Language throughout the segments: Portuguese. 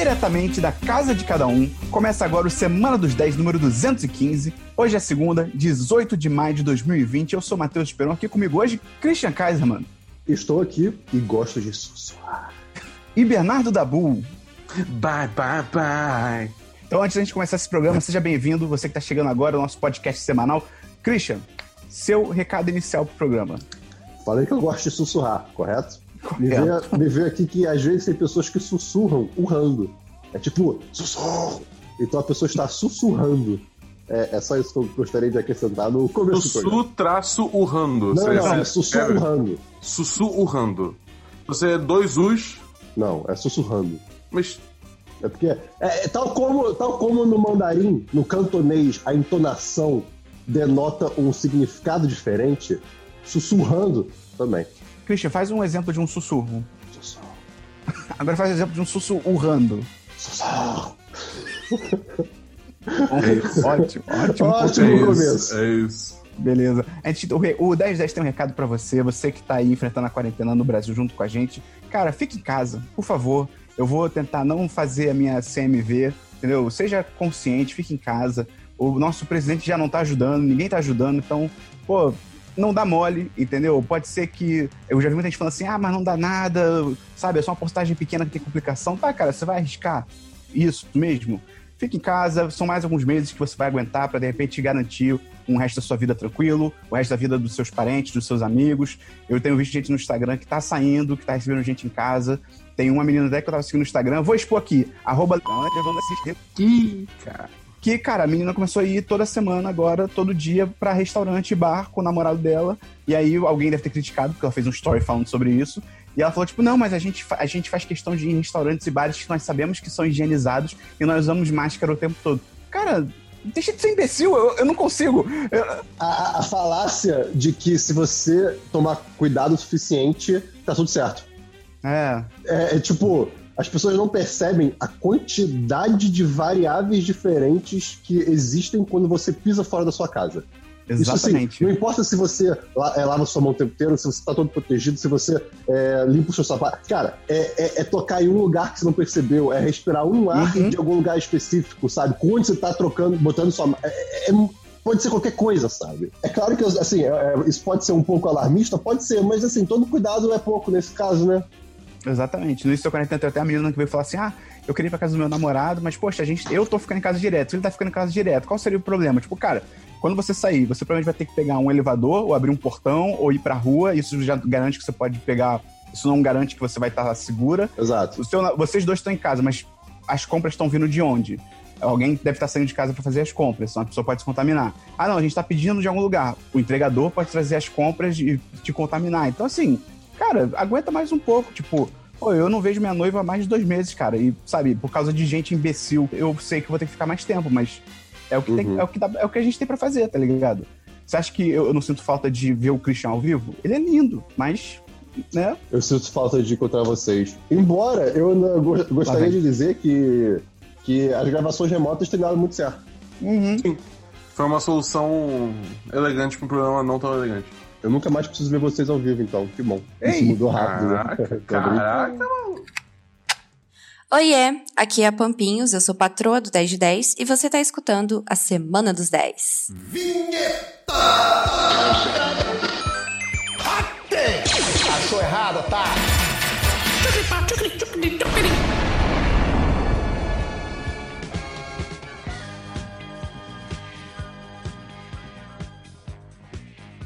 diretamente da casa de cada um. Começa agora o Semana dos 10, número 215. Hoje é segunda, 18 de maio de 2020. Eu sou Matheus Esperon, aqui comigo hoje, Christian Kaiserman. Estou aqui e gosto de sussurrar. E Bernardo Dabu. Bye, bye, bye. Então, antes da gente começar esse programa, seja bem-vindo, você que está chegando agora, ao nosso podcast semanal. Christian, seu recado inicial pro programa. Falei que eu gosto de sussurrar, correto? Me veio, me veio aqui que às vezes tem pessoas que sussurram urrando. É tipo, sussurro! Então a pessoa está sussurrando. É, é só isso que eu gostaria de acrescentar no começo do programa. Sussu traço urrando. Não, não, é você- sussurrando. Sussurrando. Você é dois us, Não, é sussurrando. mas É porque, é, é tal, como, tal como no mandarim, no cantonês, a entonação denota um significado diferente, sussurrando também. Christian, faz um exemplo de um sussurro. Sussurro. Agora faz um exemplo de um sussurrando. Sussurro. ótimo, ótimo. Ótimo é começo. isso, é isso. Beleza. A gente, o, re- o 1010 tem um recado pra você, você que tá aí enfrentando a quarentena no Brasil junto com a gente. Cara, fique em casa, por favor. Eu vou tentar não fazer a minha CMV, entendeu? Seja consciente, fique em casa. O nosso presidente já não tá ajudando, ninguém tá ajudando, então, pô, não dá mole, entendeu? Pode ser que. Eu já vi muita gente falando assim, ah, mas não dá nada, sabe? É só uma postagem pequena que tem complicação. Tá, cara, você vai arriscar isso mesmo? Fique em casa, são mais alguns meses que você vai aguentar pra de repente garantir um resto da sua vida tranquilo, o resto da vida dos seus parentes, dos seus amigos. Eu tenho visto gente no Instagram que tá saindo, que tá recebendo gente em casa. Tem uma menina até que eu tava seguindo no Instagram, vou expor aqui, arroba Ih, cara. Que, cara, a menina começou a ir toda semana agora, todo dia, pra restaurante e bar com o namorado dela. E aí alguém deve ter criticado, porque ela fez um story falando sobre isso. E ela falou, tipo, não, mas a gente, a gente faz questão de ir em restaurantes e bares que nós sabemos que são higienizados e nós usamos máscara o tempo todo. Cara, deixa de ser imbecil, eu, eu não consigo. Eu- A, a- a falácia de que se você tomar cuidado o suficiente, tá tudo certo. é, É, é tipo, as pessoas não percebem a quantidade de variáveis diferentes que existem quando você pisa fora da sua casa. Isso exatamente. assim, não importa se você é, lava sua mão o tempo inteiro, se você tá todo protegido, se você é, limpa o seu sapato. Cara, é, é- é tocar em um lugar que você não percebeu, é respirar um ar Uhum. de algum lugar específico, sabe? Onde você tá trocando, botando sua mão. É- é- é- pode ser qualquer coisa, sabe? É claro que, assim, isso pode ser um pouco alarmista, pode ser, mas assim, todo cuidado é pouco nesse caso, né? Exatamente. No início da quarentena tem até a menina que veio falar assim: ah, eu queria ir pra casa do meu namorado, mas, poxa, a gente, eu tô ficando em casa direto, ele tá ficando em casa direto. Qual seria o problema? Tipo, cara, quando você sair, você provavelmente vai ter que pegar um elevador, ou abrir um portão, ou ir pra rua. Isso já garante que você pode pegar. Isso não garante que você vai estar segura. Exato. Seu vocês dois estão em casa, mas as compras estão vindo de onde? Alguém deve estar saindo de casa para fazer as compras, então a pessoa pode se contaminar. Ah, não, a gente está pedindo de algum lugar. O entregador pode trazer as compras e te contaminar. Então, assim, cara, aguenta mais um pouco. Tipo, pô, eu não vejo minha noiva há mais de dois meses, cara. E, sabe, por causa de gente imbecil, eu sei que vou ter que ficar mais tempo, mas é o que, tem- Uhum. é o que, dá- é o que a gente tem para fazer, tá ligado? Você acha que eu, eu não sinto falta de ver o Christian ao vivo? Ele é lindo, mas, né? Eu sinto falta de encontrar vocês. Embora eu não- go- gostaria de dizer que, que as gravações remotas têm dado muito certo. Uhum. Foi uma solução elegante pra um problema não tão elegante. Eu nunca mais preciso ver vocês ao vivo, então. Que bom. Isso Ei, mudou rápido. né? Caraca, Tá brincando. caraca. Oiê, aqui é a Pampinhos, eu sou patroa do 10 de 10 e você tá escutando a Semana dos 10. Achou errado, tá?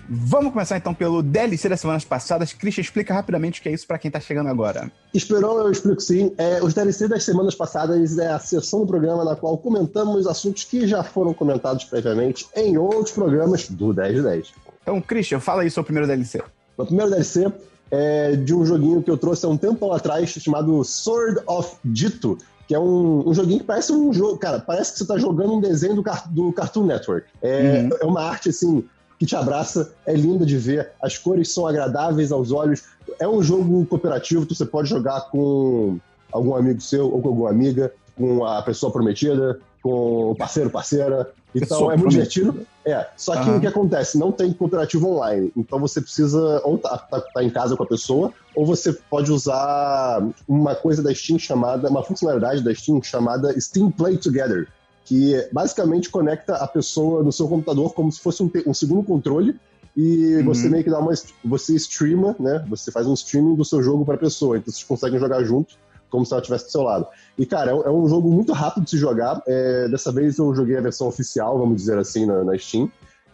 Vamos começar então pelo DLC das semanas passadas. Christian, explica rapidamente o que é isso para quem tá chegando agora. Esperou, eu explico sim. É, os DLC das semanas passadas é a sessão do programa na qual comentamos assuntos que já foram comentados previamente em outros programas do 10 de 10. Então, Christian, fala aí sobre o primeiro DLC. O primeiro DLC é de um joguinho que eu trouxe há um tempo atrás chamado Sword of Dito, que é um, um joguinho que parece um jogo. Cara, parece que você tá jogando um desenho do, do Cartoon Network. É, Uhum. é uma arte assim. Que te abraça, é linda de ver, as cores são agradáveis aos olhos. É um jogo cooperativo, você pode jogar com algum amigo seu ou com alguma amiga, com a pessoa prometida, com o parceiro, parceira. Então Pessoa é muito prometida. divertido. É, só que Aham. o que acontece? Não tem cooperativo online. Então você precisa ou tá, tá- tá em casa com a pessoa, ou você pode usar uma coisa da Steam chamada, uma funcionalidade da Steam chamada Steam Play Together, que basicamente conecta a pessoa no seu computador como se fosse um, um segundo controle e Uhum. você meio que dá uma você streama, né? Você faz um streaming do seu jogo para a pessoa, então vocês conseguem jogar juntos como se ela estivesse do seu lado. E cara, é um- é um jogo muito rápido de se jogar. É, dessa vez eu joguei a versão oficial, vamos dizer assim, na, na Steam.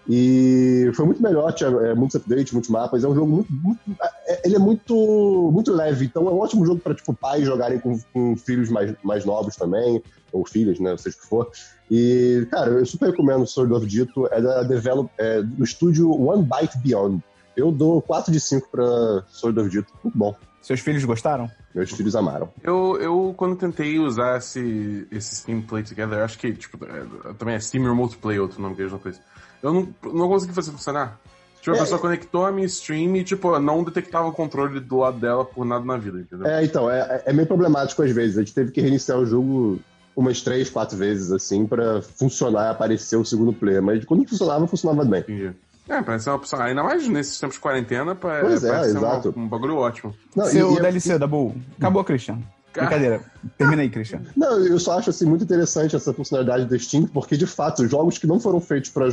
E foi muito melhor, tinha é, muitos updates, muitos mapas. É um jogo muito, muito- é- ele é muito, muito leve, então é um ótimo jogo para tipo pais jogarem com, com filhos mais, mais novos também, ou filhas, né, seja o que for. E cara, eu super recomendo Sword of Dito, é da develop, é do estúdio One Byte Beyond. Eu dou 4 de 5 para Sword of Dito, muito bom. Seus filhos gostaram? Meus filhos amaram. Eu, eu, quando tentei usar esse, esse Steam Play Together, acho que, tipo, é, também é Steam Remote Play, outro nome que eles não fez. Eu não, não consegui fazer funcionar. Tipo, a É, pessoa conectou a minha stream e, tipo, não detectava o controle do lado dela por nada na vida, entendeu? É, então, é, é meio problemático às vezes. A gente teve que reiniciar o jogo umas três, quatro vezes, assim, pra funcionar e aparecer o segundo player. Mas quando funcionava, funcionava bem. Entendi. É, parece ser uma opção. Ainda mais nesses tempos de quarentena, pa- Pois é, parece ser uma- exato. um bagulho ótimo. Não, e- Seu e é- DLC, Dabu. Acabou, Christian. Cara. Brincadeira. Termina aí, Christian. Não, eu só acho assim, muito interessante essa funcionalidade do Steam, porque de fato, jogos que não foram feitos para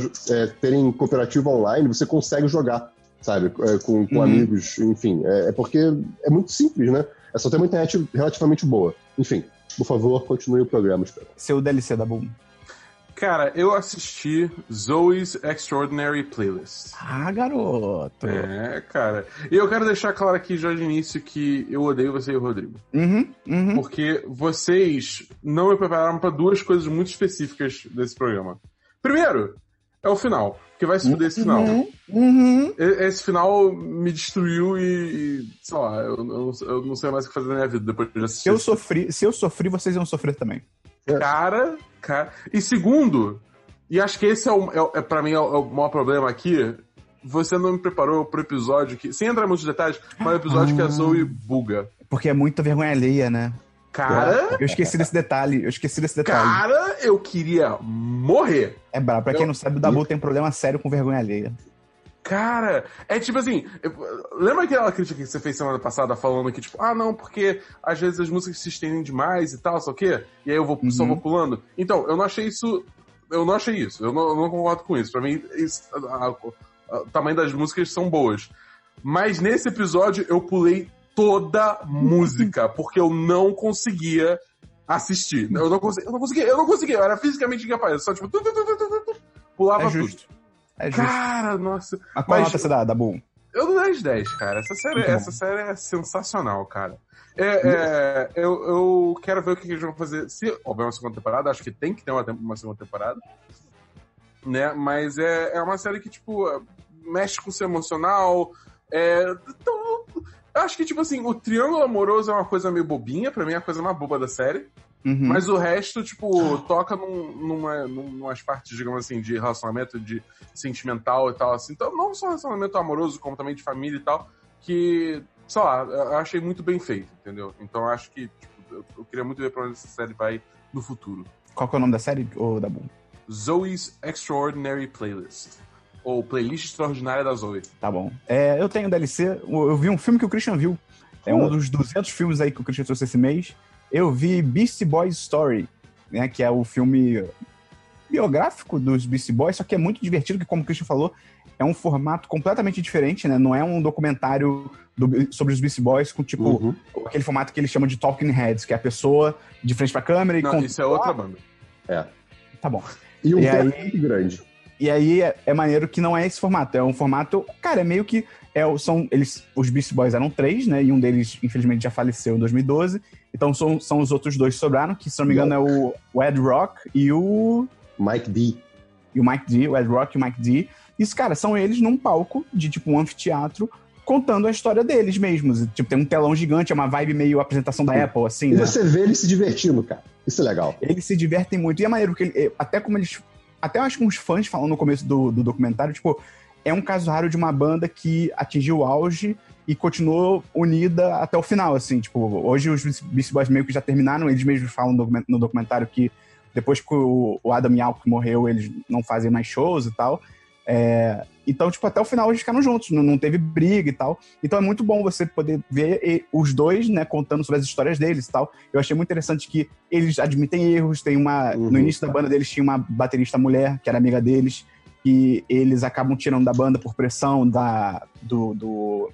terem cooperativo online, você consegue jogar, sabe? É, com com Uhum. amigos, enfim. É, é porque é muito simples, né? É só ter uma internet relativamente boa. Enfim, por favor, continue o programa, espero. Seu DLC, Dabu. Cara, eu assisti Zoe's Extraordinary Playlist. Ah, garoto. É, cara. E eu quero deixar claro aqui já de início que eu odeio você e o Rodrigo. Uhum, uhum. Porque vocês não me prepararam pra duas coisas muito específicas desse programa. Primeiro, é o final. Porque vai se fuder esse final. Uhum, uhum. Esse final me destruiu e, e, sei lá, eu, eu não- eu não sei mais o que fazer na minha vida depois de assistir. Se eu sofri, se eu sofri, vocês iam sofrer também. Cara, cara. E segundo, e acho que esse é, o, é, é pra mim é o, é o maior problema aqui. Você não me preparou pro episódio que. Sem entrar em muitos detalhes, mas o episódio que a Zoe buga. Porque é muita vergonha alheia, né? Cara, Eu esqueci desse detalhe. Eu esqueci desse detalhe. cara, eu queria morrer. É brabo. Pra quem Eu- não sabe, o Dabu tem problema sério com vergonha alheia. Cara, é tipo assim, eu- lembra aquela crítica que você fez semana passada falando que, tipo, ah, não, porque às vezes as músicas se estendem demais e tal, só o quê? E aí eu vou, só Uhum. vou pulando. Então, eu não achei isso. Eu não achei isso. Eu não, eu não concordo com isso. Pra mim, isso- a- a- a- o tamanho das músicas são boas. Mas nesse episódio eu pulei toda música, porque eu não conseguia assistir. Eu não conseguia, eu não conseguia, eu não conseguia, eu era fisicamente incapaz. Eu só, tipo, tu, tu, tu, tu, tu, tu, pulava É tudo. É justo. Cara, nossa. Mas qual mas- nota você dá, Dabu? Eu dou 10 10, cara. Essa série, Muito bom. essa série é sensacional, cara. É, é, eu, eu quero ver o que eles vão fazer. Se houver uma segunda temporada, acho que tem que ter uma, uma segunda temporada. Né? Mas é, é uma série que, tipo, mexe com o seu emocional. É, então, eu acho que, tipo assim, o triângulo amoroso é uma coisa meio bobinha, pra mim é a coisa mais boba da série. Uhum. Mas o resto, tipo, toca num, numa, num- numas partes, digamos assim, de relacionamento, de sentimental e tal, assim. Então, não só relacionamento amoroso, como também de família e tal, que, sei lá, eu achei muito bem feito, entendeu? Então, eu acho que, tipo, eu, eu queria muito ver pra onde essa série vai no futuro. Qual que é o nome da série, ô Dabu? Zoe's Extraordinary Playlist. Ou Playlist Extraordinária da Zoe. Tá bom. É, eu tenho DLC. Eu vi um filme que o Christian viu. É um dos 200 filmes aí que o Christian trouxe esse mês. Eu vi Beastie Boys Story, né? Que é o filme biográfico dos Beastie Boys, só que é muito divertido, que como o Christian falou, é um formato completamente diferente, né? Não é um documentário do- sobre os Beastie Boys com, tipo, Uhum. aquele formato que eles chamam de Talking Heads, que é a pessoa de frente pra câmera e Não, conta- isso é outra banda. É. Tá bom. E um E aí- muito grande. E aí é, é maneiro que não é esse formato. É um formato. Cara, é meio que. É, são eles Os Beast Boys eram três, né? E um deles, infelizmente, já faleceu em 2012. Então são, são os outros dois que sobraram, que, se não me engano, é o, o Ed Rock e o. Mike D. E o Mike D, o Ed Rock e o Mike D. Isso, cara, são eles num palco de tipo um anfiteatro contando a história deles mesmos. Tipo, tem um telão gigante, é uma vibe meio apresentação da Apple, assim, E né? você vê eles se divertindo, cara. Isso é legal. eles se divertem muito. E é maneiro, porque ele- é, até como eles. Até acho que uns fãs falam no começo do, do documentário, tipo, é um caso raro de uma banda que atingiu o auge e continuou unida até o final, assim. Tipo, hoje os Beastie Boys meio que já terminaram, eles mesmos falam no documen- no documentário que depois que o, o Adam Yauch morreu, eles não fazem mais shows e tal. É, então, tipo, até o final eles ficaram juntos, não, não teve briga e tal. Então é muito bom você poder ver os dois, né, contando sobre as histórias deles e tal. Eu achei muito interessante que eles admitem erros, tem uma... Uhum. No início da banda deles tinha uma baterista mulher, que era amiga deles, e eles acabam tirando da banda por pressão da... do... do,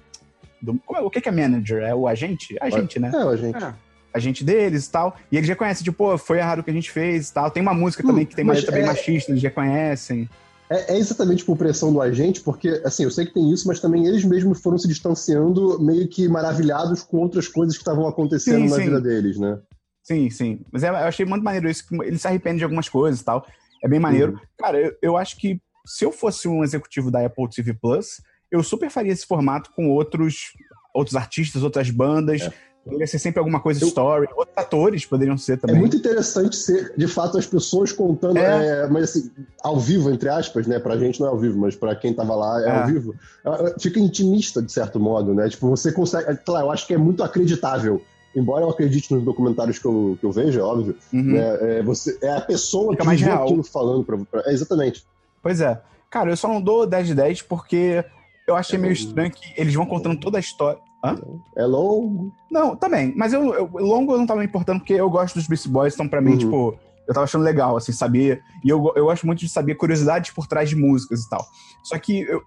do- como é- o que que é manager? É o agente? Agente, né? É, gente. É. agente deles e tal. E eles reconhecem, tipo, pô, foi errado o que a gente fez e tal. Tem uma música Hum, também que tem uma letra bem é- machista, eles reconhecem. É, é exatamente por pressão do agente, porque, assim, eu sei que tem isso, mas também eles mesmos foram se distanciando, meio que maravilhados com outras coisas que estavam acontecendo Sim, na sim. vida deles, né? Sim, sim. Mas é- eu achei muito maneiro isso, que ele se arrepende de algumas coisas e tal. É bem maneiro. Uhum. Cara, eu, eu acho que se eu fosse um executivo da Apple TV Plus, eu super faria esse formato com outros, outros artistas, outras bandas. É. Poderia ser sempre alguma coisa Eu- story. Outros atores poderiam ser É também. muito interessante ser, de fato, as pessoas contando, É. é, mas assim, ao vivo, entre aspas, né? Pra gente não é ao vivo, mas pra quem tava lá é, É. ao vivo. É, é, Fica intimista, de certo modo, né? Tipo, você consegue. é, Claro, eu acho que é muito acreditável. Embora eu acredite nos documentários que eu, que eu vejo, é óbvio, Uhum. né? É, você, é a pessoa Fica que mais real. aquilo falando pra, pra- é, exatamente. Pois é. Cara, eu só não dou 10 de 10 porque eu achei É meio estranho que eles vão contando toda a história. Hã? É longo. Não, também. Mas eu, eu- longo eu não tava me importando porque eu gosto dos Beast Boys, então pra mim, Uhum. tipo, eu tava achando legal, assim, saber. E eu, eu gosto muito de saber curiosidades por trás de músicas e tal. Só que eu-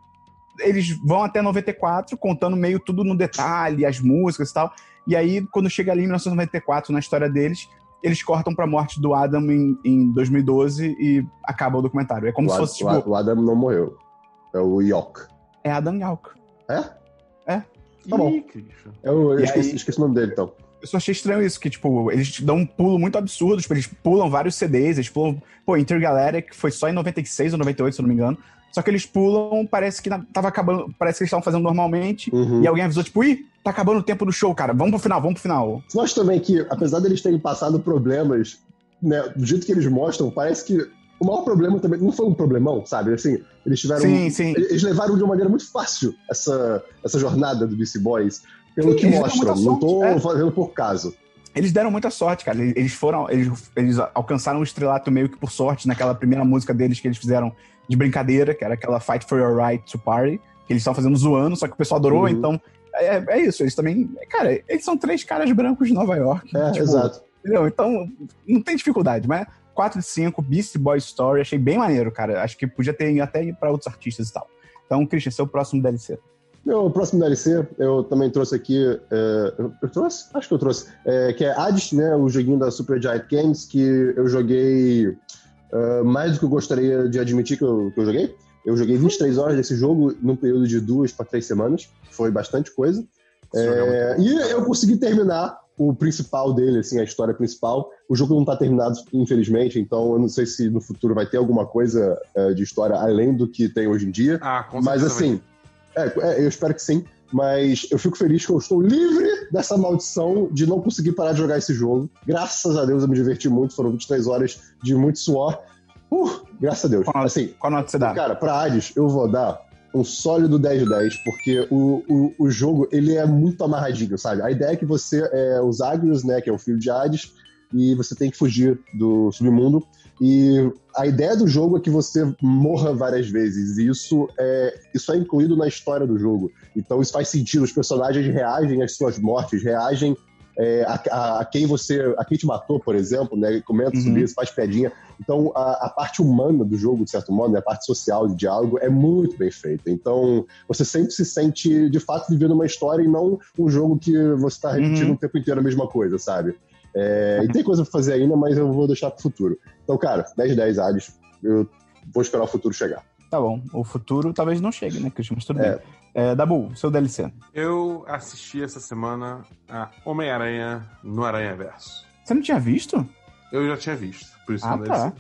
eles vão até 94, contando meio tudo no detalhe, as músicas e tal. E aí, quando chega ali em 1994, na história deles, eles cortam pra morte do Adam em, em 2012 e acaba o documentário. É como o, se fosse, o Ad- tipo, o Adam não morreu. É o Yok. é Adam Yauch. É? Tá bom. Ih, Christian. Eu, eu esqueci, aí- esqueci o nome dele, então. Eu só achei estranho isso, que, tipo, eles dão um pulo muito absurdo, tipo, eles pulam vários CDs, eles pulam, pô, Intergalactic foi só em 96 ou 98, se eu não me engano. Só que eles pulam, parece que tava acabando, parece que eles estavam fazendo normalmente, Uhum. e alguém avisou, tipo, ih, tá acabando o tempo do show, cara, vamos pro final, vamos pro final. Eu acho também que, apesar deles terem passado problemas, né, do jeito que eles mostram, parece que o maior problema também não foi um problemão, sabe? Assim, eles tiveram. Sim, sim. Eles levaram de uma maneira muito fácil essa, essa jornada do BC Boys, pelo Sim, que mostram. Não tô é. fazendo por caso. Eles deram muita sorte, cara, eles eles foram, eles, eles alcançaram o estrelato meio que por sorte naquela primeira música deles que eles fizeram de brincadeira, que era aquela Fight for Your Right to Party, que eles estavam fazendo zoando, só que o pessoal adorou, Uhum. então... É, é isso, eles também. Cara, eles são três caras brancos de Nova York. É, tipo, exato. Entendeu? Então, não tem dificuldade, mas 4 de 5, Beast Boy Story, achei bem maneiro, cara. Acho que podia ter até ir pra outros artistas e tal. Então, Christian, seu próximo DLC. Meu próximo DLC, eu também trouxe aqui. é, eu, trouxe? Acho que eu trouxe. é, que é Hades, né? O joguinho da Super Giant Games, que eu joguei é, mais do que eu gostaria de admitir que eu, que eu joguei. Eu joguei 23 horas desse jogo num período de duas para três semanas. Foi bastante coisa. É É, e eu consegui terminar o principal dele, assim, a história principal. O jogo não está terminado, infelizmente, então eu não sei se no futuro vai ter alguma coisa é, de história além do que tem hoje em dia. Ah, com Mas assim, é, é, eu espero que sim. Mas eu fico feliz que eu estou livre dessa maldição de não conseguir parar de jogar esse jogo. Graças a Deus eu me diverti muito, foram 23 horas de muito suor. Uh, graças a Deus. Qual, Assim, qual nota você dá? cara, pra Hades eu vou dar um sólido 10 de 10, porque o, o, o jogo ele é muito amarradinho, sabe? A ideia é que você é os Agrios, né, que é o filho de Hades, e você tem que fugir do submundo. E a ideia do jogo é que você morra várias vezes. E isso é, isso é incluído na história do jogo. Então isso faz sentido. Os personagens reagem às suas mortes, reagem é, a, a- a quem você. a quem te matou, por exemplo, né? Comenta Uhum. sobre isso, faz piadinha. Então a, a parte humana do jogo, de certo modo, né, a parte social de diálogo, é muito bem feita. Então você sempre se sente, de fato, vivendo uma história e não um jogo que você está repetindo Uhum. o tempo inteiro a mesma coisa, sabe? É, e tem coisa pra fazer ainda, mas eu vou deixar pro futuro. Então, cara, 10 de 10 Hades. Eu vou esperar o futuro chegar. Tá bom. O futuro talvez não chegue, né, Christian? Mas tudo É. bem. É, Dabu, seu DLC. Eu assisti essa semana a Homem-Aranha no Aranha Verso. Você não tinha visto? Eu já tinha visto, por isso Ah, não tá.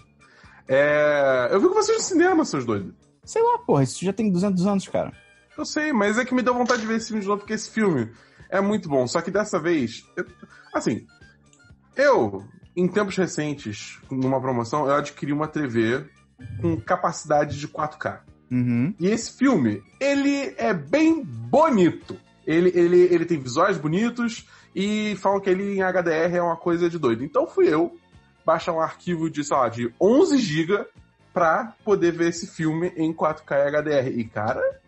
É, eu vi com vocês no cinema, seus doidos. Sei lá, porra, isso já tem 200 anos, cara. Eu sei, mas é que me deu vontade de ver esse filme de novo, porque esse filme é muito bom. Só que dessa vez, eu- assim, eu, em tempos recentes, numa promoção, eu adquiri uma TV com capacidade de 4K. Uhum. E esse filme, ele é bem bonito. Ele, ele, ele tem visuais bonitos e falam que ele em HDR é uma coisa de doido. Então fui eu, baixar um arquivo de, sei lá, de 11 GB pra poder ver esse filme em 4K HDR. E, cara,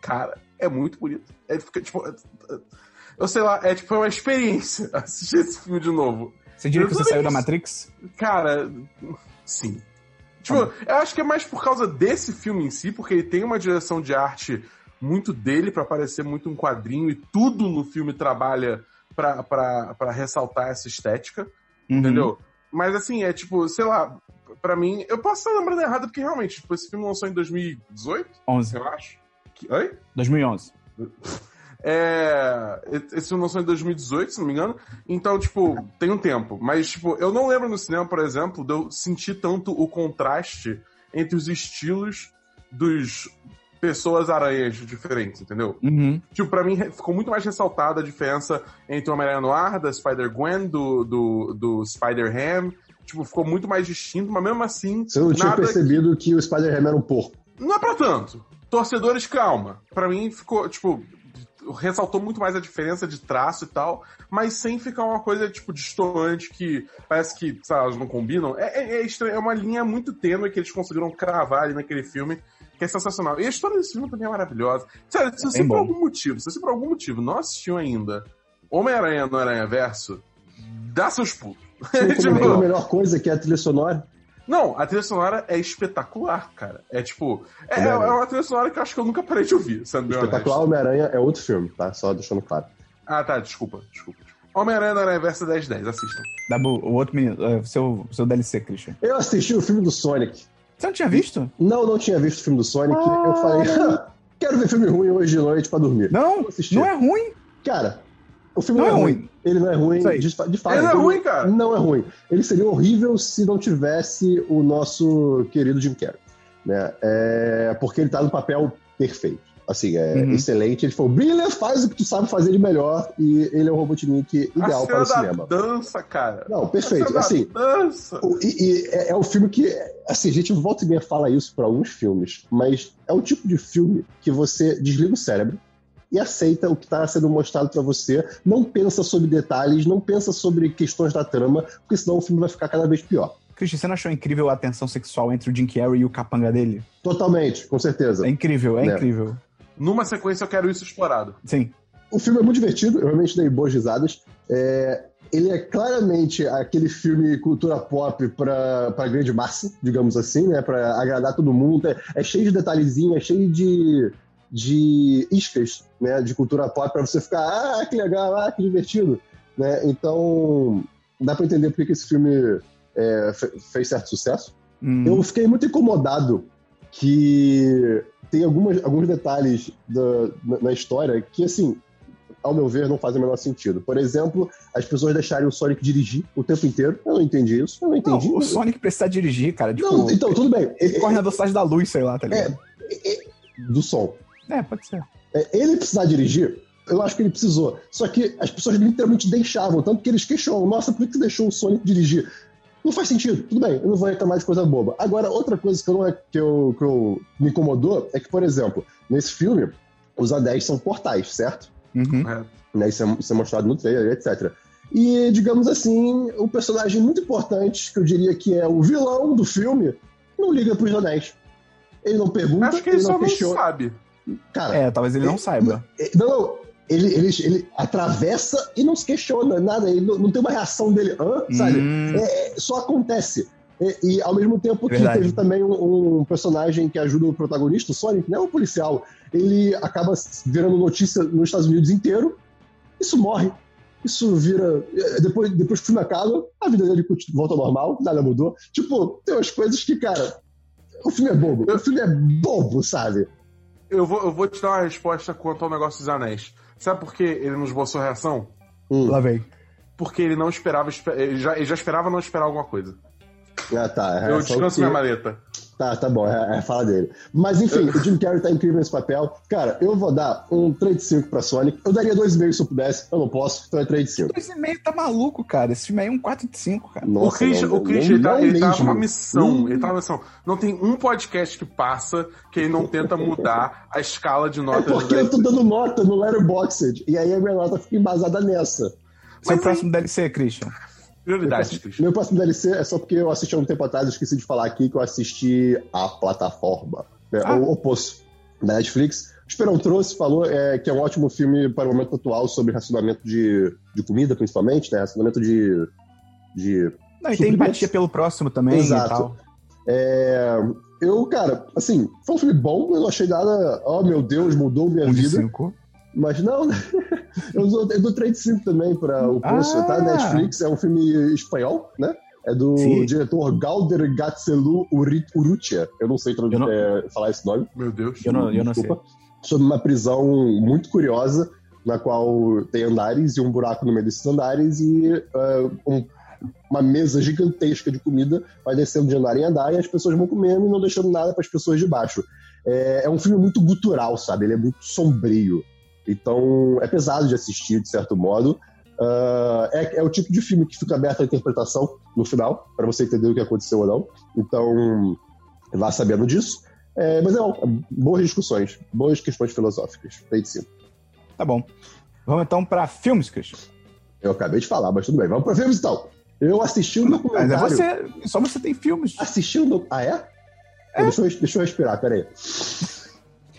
cara, é muito bonito. É, fica, tipo, eu sei lá, é tipo uma experiência assistir esse filme de novo. Você diria que você saiu da. Matrix? Cara, sim. Tipo, eu acho que é mais por causa desse filme em si, porque ele tem uma direção de arte muito dele pra parecer muito um quadrinho e tudo no filme trabalha pra ressaltar essa estética, Uhum. entendeu? Mas assim, é tipo, sei lá, pra mim, eu posso estar lembrando errado porque realmente, tipo, esse filme lançou em 2018, 11. eu acho. Que- Oi? 2011. É. Esse filme lançou em 2018, se não me engano. Então, tipo, tem um tempo. Mas, tipo, eu não lembro no cinema, por exemplo, de eu sentir tanto o contraste entre os estilos dos pessoas aranhas diferentes, entendeu? Uhum. Tipo, pra mim ficou muito mais ressaltada a diferença entre o Homem-Aranha Noir, da Spider-Gwen, do, do, do Spider-Ham. Tipo, ficou muito mais distinto, mas mesmo assim. Você não tinha nada percebido que o Spider-Ham era um porco. não é pra tanto. Torcedores, calma. Pra mim ficou, tipo, ressaltou muito mais a diferença de traço e tal, mas sem ficar uma coisa, tipo, distoante que parece que, sei lá, elas não combinam. É, é, é estranho, é uma linha muito tênue que eles conseguiram cravar ali naquele filme, que é sensacional. E a história desse filme também é maravilhosa. Sério, se você bem por algum motivo, se você por algum motivo não assistiu ainda Homem-Aranha no Aranha Verso, dá seus pulos. Tipo, a melhor coisa que é a trilha sonora. Não, a trilha sonora é espetacular, cara. É tipo. É, é uma trilha sonora que eu acho que eu nunca parei de ouvir, sendo Espetacular. Homem-Aranha é outro filme, tá? Só deixando claro. Ah, tá, desculpa, desculpa. Homem-Aranha na Versa 1010, assistam. Dabu, o outro menino, é, seu, seu DLC, Christian. Eu assisti o filme do Sonic. Você não tinha visto? Não, não tinha visto o filme do Sonic. Eu falei, "Ah, quero ver filme ruim hoje de noite pra dormir. Não, não é ruim. Cara, o filme Não não, é é ruim. ruim. Ele não é ruim, de, de fato. Ele não é ruim, cara. Não é ruim. Ele seria horrível se não tivesse o nosso querido Jim Carrey. Né? É, porque ele tá no papel perfeito. Assim, é Uhum. excelente. Ele falou, brilha, faz o que tu sabe fazer de melhor. E ele é o Robotnik ideal a para cena o da cinema. dança, cara. Não, A perfeito. cena Assim, da dança. o- E, e é, é o filme que, assim, a gente volta e meia fala isso pra alguns filmes, mas é o tipo de filme que você desliga o cérebro e aceita o que está sendo mostrado pra você, não pensa sobre detalhes, não pensa sobre questões da trama, porque senão o filme vai ficar cada vez pior. Christian, você não achou incrível a tensão sexual entre o Jim Carrey e o capanga dele? Totalmente, com certeza. É incrível, é, É. incrível. Numa sequência eu quero isso explorado. Sim. O filme é muito divertido, eu realmente dei boas risadas. É, ele é claramente aquele filme cultura pop pra, pra grande massa, digamos assim, né? Pra agradar todo mundo. É, é cheio de detalhezinhos, é cheio de, de iscas, né? De cultura pop pra você ficar, ah, que legal, ah, que divertido. Né? Então, dá pra entender por que esse filme é, fe- fez certo sucesso. Hum. Eu fiquei muito incomodado que tem algumas, alguns detalhes da- na, na história que, assim, ao meu ver, não fazem o menor sentido. Por exemplo, as pessoas deixarem o Sonic dirigir o tempo inteiro. Eu não entendi isso. Eu não Não, entendi. o Sonic precisa dirigir, cara. Tipo, Não, então, tudo bem. ele corre na velocidade da luz, sei lá, tá ligado? Do som. É, pode ser. É, ele precisar dirigir, eu acho que ele precisou. Só que as pessoas literalmente deixavam, tanto que eles questionam, nossa, por que você deixou o Sonic dirigir? Não faz sentido, tudo bem, eu não vou reclamar de coisa boba. Agora, outra coisa que, eu não é, que, eu, que eu- me incomodou é que, por exemplo, nesse filme, os anéis são portais, certo? Uhum. Né, isso, é, isso é mostrado no trailer, etc. E, digamos assim, o personagem muito importante, que eu diria que é o vilão do filme, não liga pros anéis. Ele não pergunta, Acho que ele ele só não não questiona. sabe. Cara, É, talvez ele não saiba. é, Não, não. Ele, ele, ele atravessa e não se questiona nada. Ele não, não tem uma reação dele, hã? Sabe? Hum, É, é, só acontece. E, e, ao mesmo tempo que Verdade. teve também um, um personagem que ajuda o protagonista, o Sonic, né? O policial. Ele acaba virando notícia nos Estados Unidos inteiro. Isso morre. Isso vira. é, Depois, depois que o filme acaba, a vida dele volta ao normal, nada mudou. Tipo, tem umas coisas que, cara. O filme é bobo. O filme é bobo, sabe? Eu vou, eu vou te dar uma resposta quanto ao negócio dos anéis. Sabe por que ele não esboçou reação? Hum. Lá vem. Porque ele não esperava. espe- Ele já, ele já esperava não esperar alguma coisa. Ah, tá. Eu descanso que- minha maleta. Tá, tá bom, é, é a fala dele. Mas enfim, o Jim Carrey tá incrível nesse papel. Cara, eu vou dar um 3 de 5 pra Sonic. Eu daria 2,5 se eu pudesse, eu não posso, então é 3 de 5. 2,5 tá maluco, cara. Esse filme aí é um 4 de 5, cara. o Nossa, Chris, não, o Chris não- ele, tá, não ele tá numa missão. Hum. Ele tá numa missão. Não tem um podcast que passa que ele não tenta mudar a escala de É notas porque eu tô dando nota no Letterboxd, e aí a minha nota fica embasada nessa. Seu Mas próximo DLC, Christian. Prioridades, Cris. Meu próximo DLC é só porque eu assisti há um tempo atrás, eu esqueci de falar aqui que eu assisti a plataforma, né, Ah. o, o Poço, da Netflix. O Esperão trouxe, falou é, que é um ótimo filme para o momento atual sobre racionamento de, de comida, principalmente, né? Racionamento de. de Não, e tem empatia pelo próximo também Exato. e tal. é, eu, cara, assim, foi um filme bom, eu não achei nada. Oh, meu Deus, mudou minha Um de vida. cinco. Mas não, eu dou, eu dou 35 também para o Poço, Ah. tá? Netflix é um filme espanhol, né? É do Sim. diretor Galder Gatzelu Urrutia. Eu não sei traduzir- Eu não- é, falar esse nome. Meu Deus. Eu não, eu não sei. Sobre uma prisão muito curiosa, na qual tem andares e um buraco no meio desses andares e é, um- uma mesa gigantesca de comida vai descendo de andar em andar e as pessoas vão comendo e não deixando nada para as pessoas de baixo. É, é um filme muito gutural, sabe? Ele é muito sombrio. Então, é pesado de assistir, de certo modo. Ah, é, é o tipo de filme que fica aberto à interpretação no final, para você entender o que aconteceu ou não. Então, vá sabendo disso. É, mas é bom, boas discussões, boas questões filosóficas. Tem de sim. Tá bom. Vamos então pra filmes, Cris. Eu acabei de falar, mas tudo bem. Vamos para filmes então. Eu assisti um Mas é documentário. você. Só você tem filmes. Assisti um Ah, é? Pô, Deixa, eu, deixa eu respirar, peraí.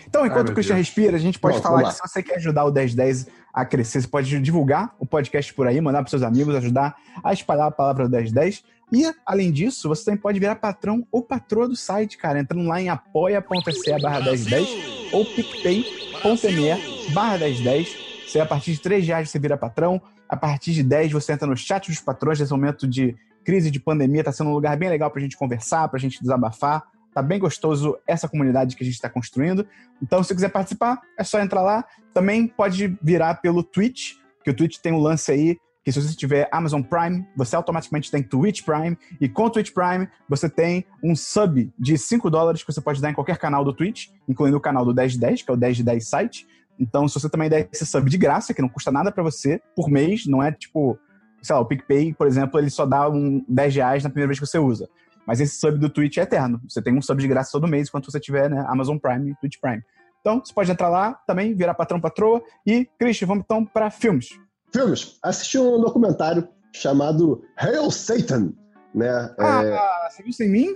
Então, Ai, enquanto meu o Christian Deus. respira, a gente pode Pronto, falar que se você quer ajudar o 1010 a crescer, você pode divulgar o podcast por aí, mandar para seus amigos, ajudar a espalhar a palavra do 1010. E, além disso, você também pode virar patrão ou patroa do site, cara, entrando lá em apoia.se barra 1010 ou picpay.me barra 1010. Você, a partir de 3 reais, você vira patrão. A partir de 10, você entra no chat dos patrões nesse momento de crise de pandemia. Tá sendo um lugar bem legal pra gente conversar, pra gente desabafar. Tá bem gostoso essa comunidade que a gente está construindo. Então, se quiser participar, é só entrar lá. Também pode virar pelo Twitch, que o Twitch tem um lance aí, que se você tiver Amazon Prime, você automaticamente tem Twitch Prime. E com Twitch Prime, você tem um sub de 5 dólares que você pode dar em qualquer canal do Twitch, incluindo o canal do 1010, que é o 1010 site. Então, se você também der esse sub de graça, que não custa nada pra você, por mês, não é tipo, sei lá, o PicPay, por exemplo, ele só dá um 10 reais na primeira vez que você usa. Mas esse sub do Twitch é eterno. Você tem um sub de graça todo mês enquanto você tiver né, Amazon Prime e Twitch Prime. Então, você pode entrar lá também, virar patrão patroa. E, Christian, vamos então para filmes. Filmes. Assisti um documentário chamado Hail Satan, né? É, Ah, você viu sem mim?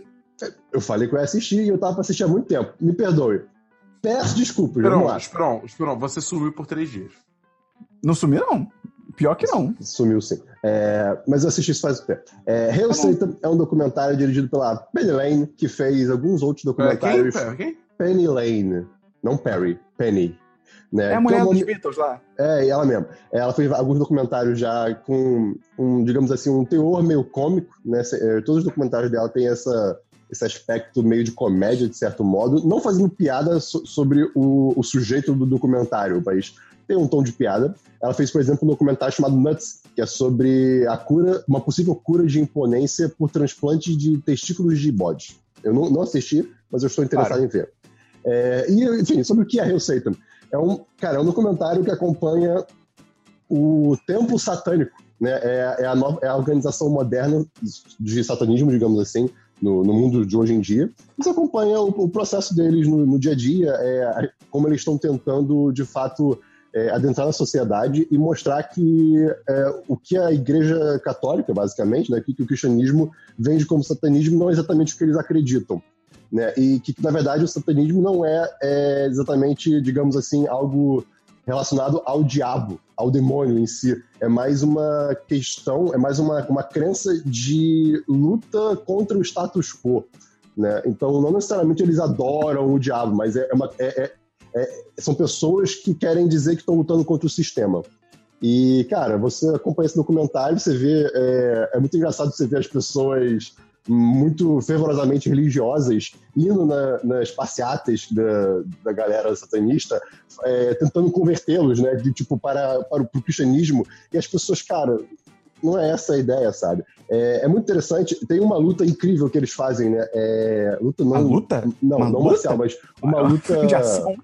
eu falei que eu ia assistir e eu tava pra assistir há muito tempo. Me perdoe. Peço desculpas, vamos Esperão, lá. Esperão, Esperão, você sumiu por três dias. Não sumiu, não. Pior que não. Sumiu sim. É, mas eu assisti isso faz tempo. É, Hail Tá. Satan é um documentário dirigido pela Penny Lane, que fez alguns outros É, quem? documentários. Quem? Penny Lane. Não Perry, Penny. Né? É a mulher o dos nome- Beatles lá. É, ela mesmo. Ela fez alguns documentários já com, um, digamos assim, um teor meio cômico, né? Eh, Todos os documentários dela têm essa, esse aspecto meio de comédia, de certo modo. Não fazendo piada so- sobre o, o sujeito do documentário, mas tem um tom de piada. Ela fez, por exemplo, um documentário chamado Nuts, que é sobre a cura, uma possível cura de imponência por transplante de testículos de bode. Eu não, não assisti, mas eu estou interessado Claro. em ver. É, e, enfim, sobre o que é Hail Satan? É um, cara, é um documentário que acompanha o templo satânico, né? É, é a, nova, é a organização moderna de satanismo, digamos assim, no, no mundo de hoje em dia. Você acompanha o, o processo deles no, no dia a dia, é, como eles estão tentando, de fato, é, adentrar na sociedade e mostrar que é, o que a Igreja Católica, basicamente, né, que, que o cristianismo vende como satanismo não é exatamente o que eles acreditam. Né? E que, na verdade, o satanismo não é, é exatamente, digamos assim, algo relacionado ao diabo, ao demônio em si. É mais uma questão, é mais uma, uma crença de luta contra o status quo. Né? Então, não necessariamente eles adoram o diabo, mas é uma, é, é, são pessoas que querem dizer que estão lutando contra o sistema. E, cara, você acompanha esse documentário, você vê. É, é muito engraçado você ver as pessoas muito fervorosamente religiosas indo na, nas passeatas da, da galera satanista, é, tentando convertê-los, né, de, tipo, para, para o cristianismo. E as pessoas, cara, não é essa a ideia, sabe? É, é muito interessante. Tem uma luta incrível que eles fazem, né? É, luta não. Uma luta? Não, Uma não luta? marcial, mas uma luta. De ação.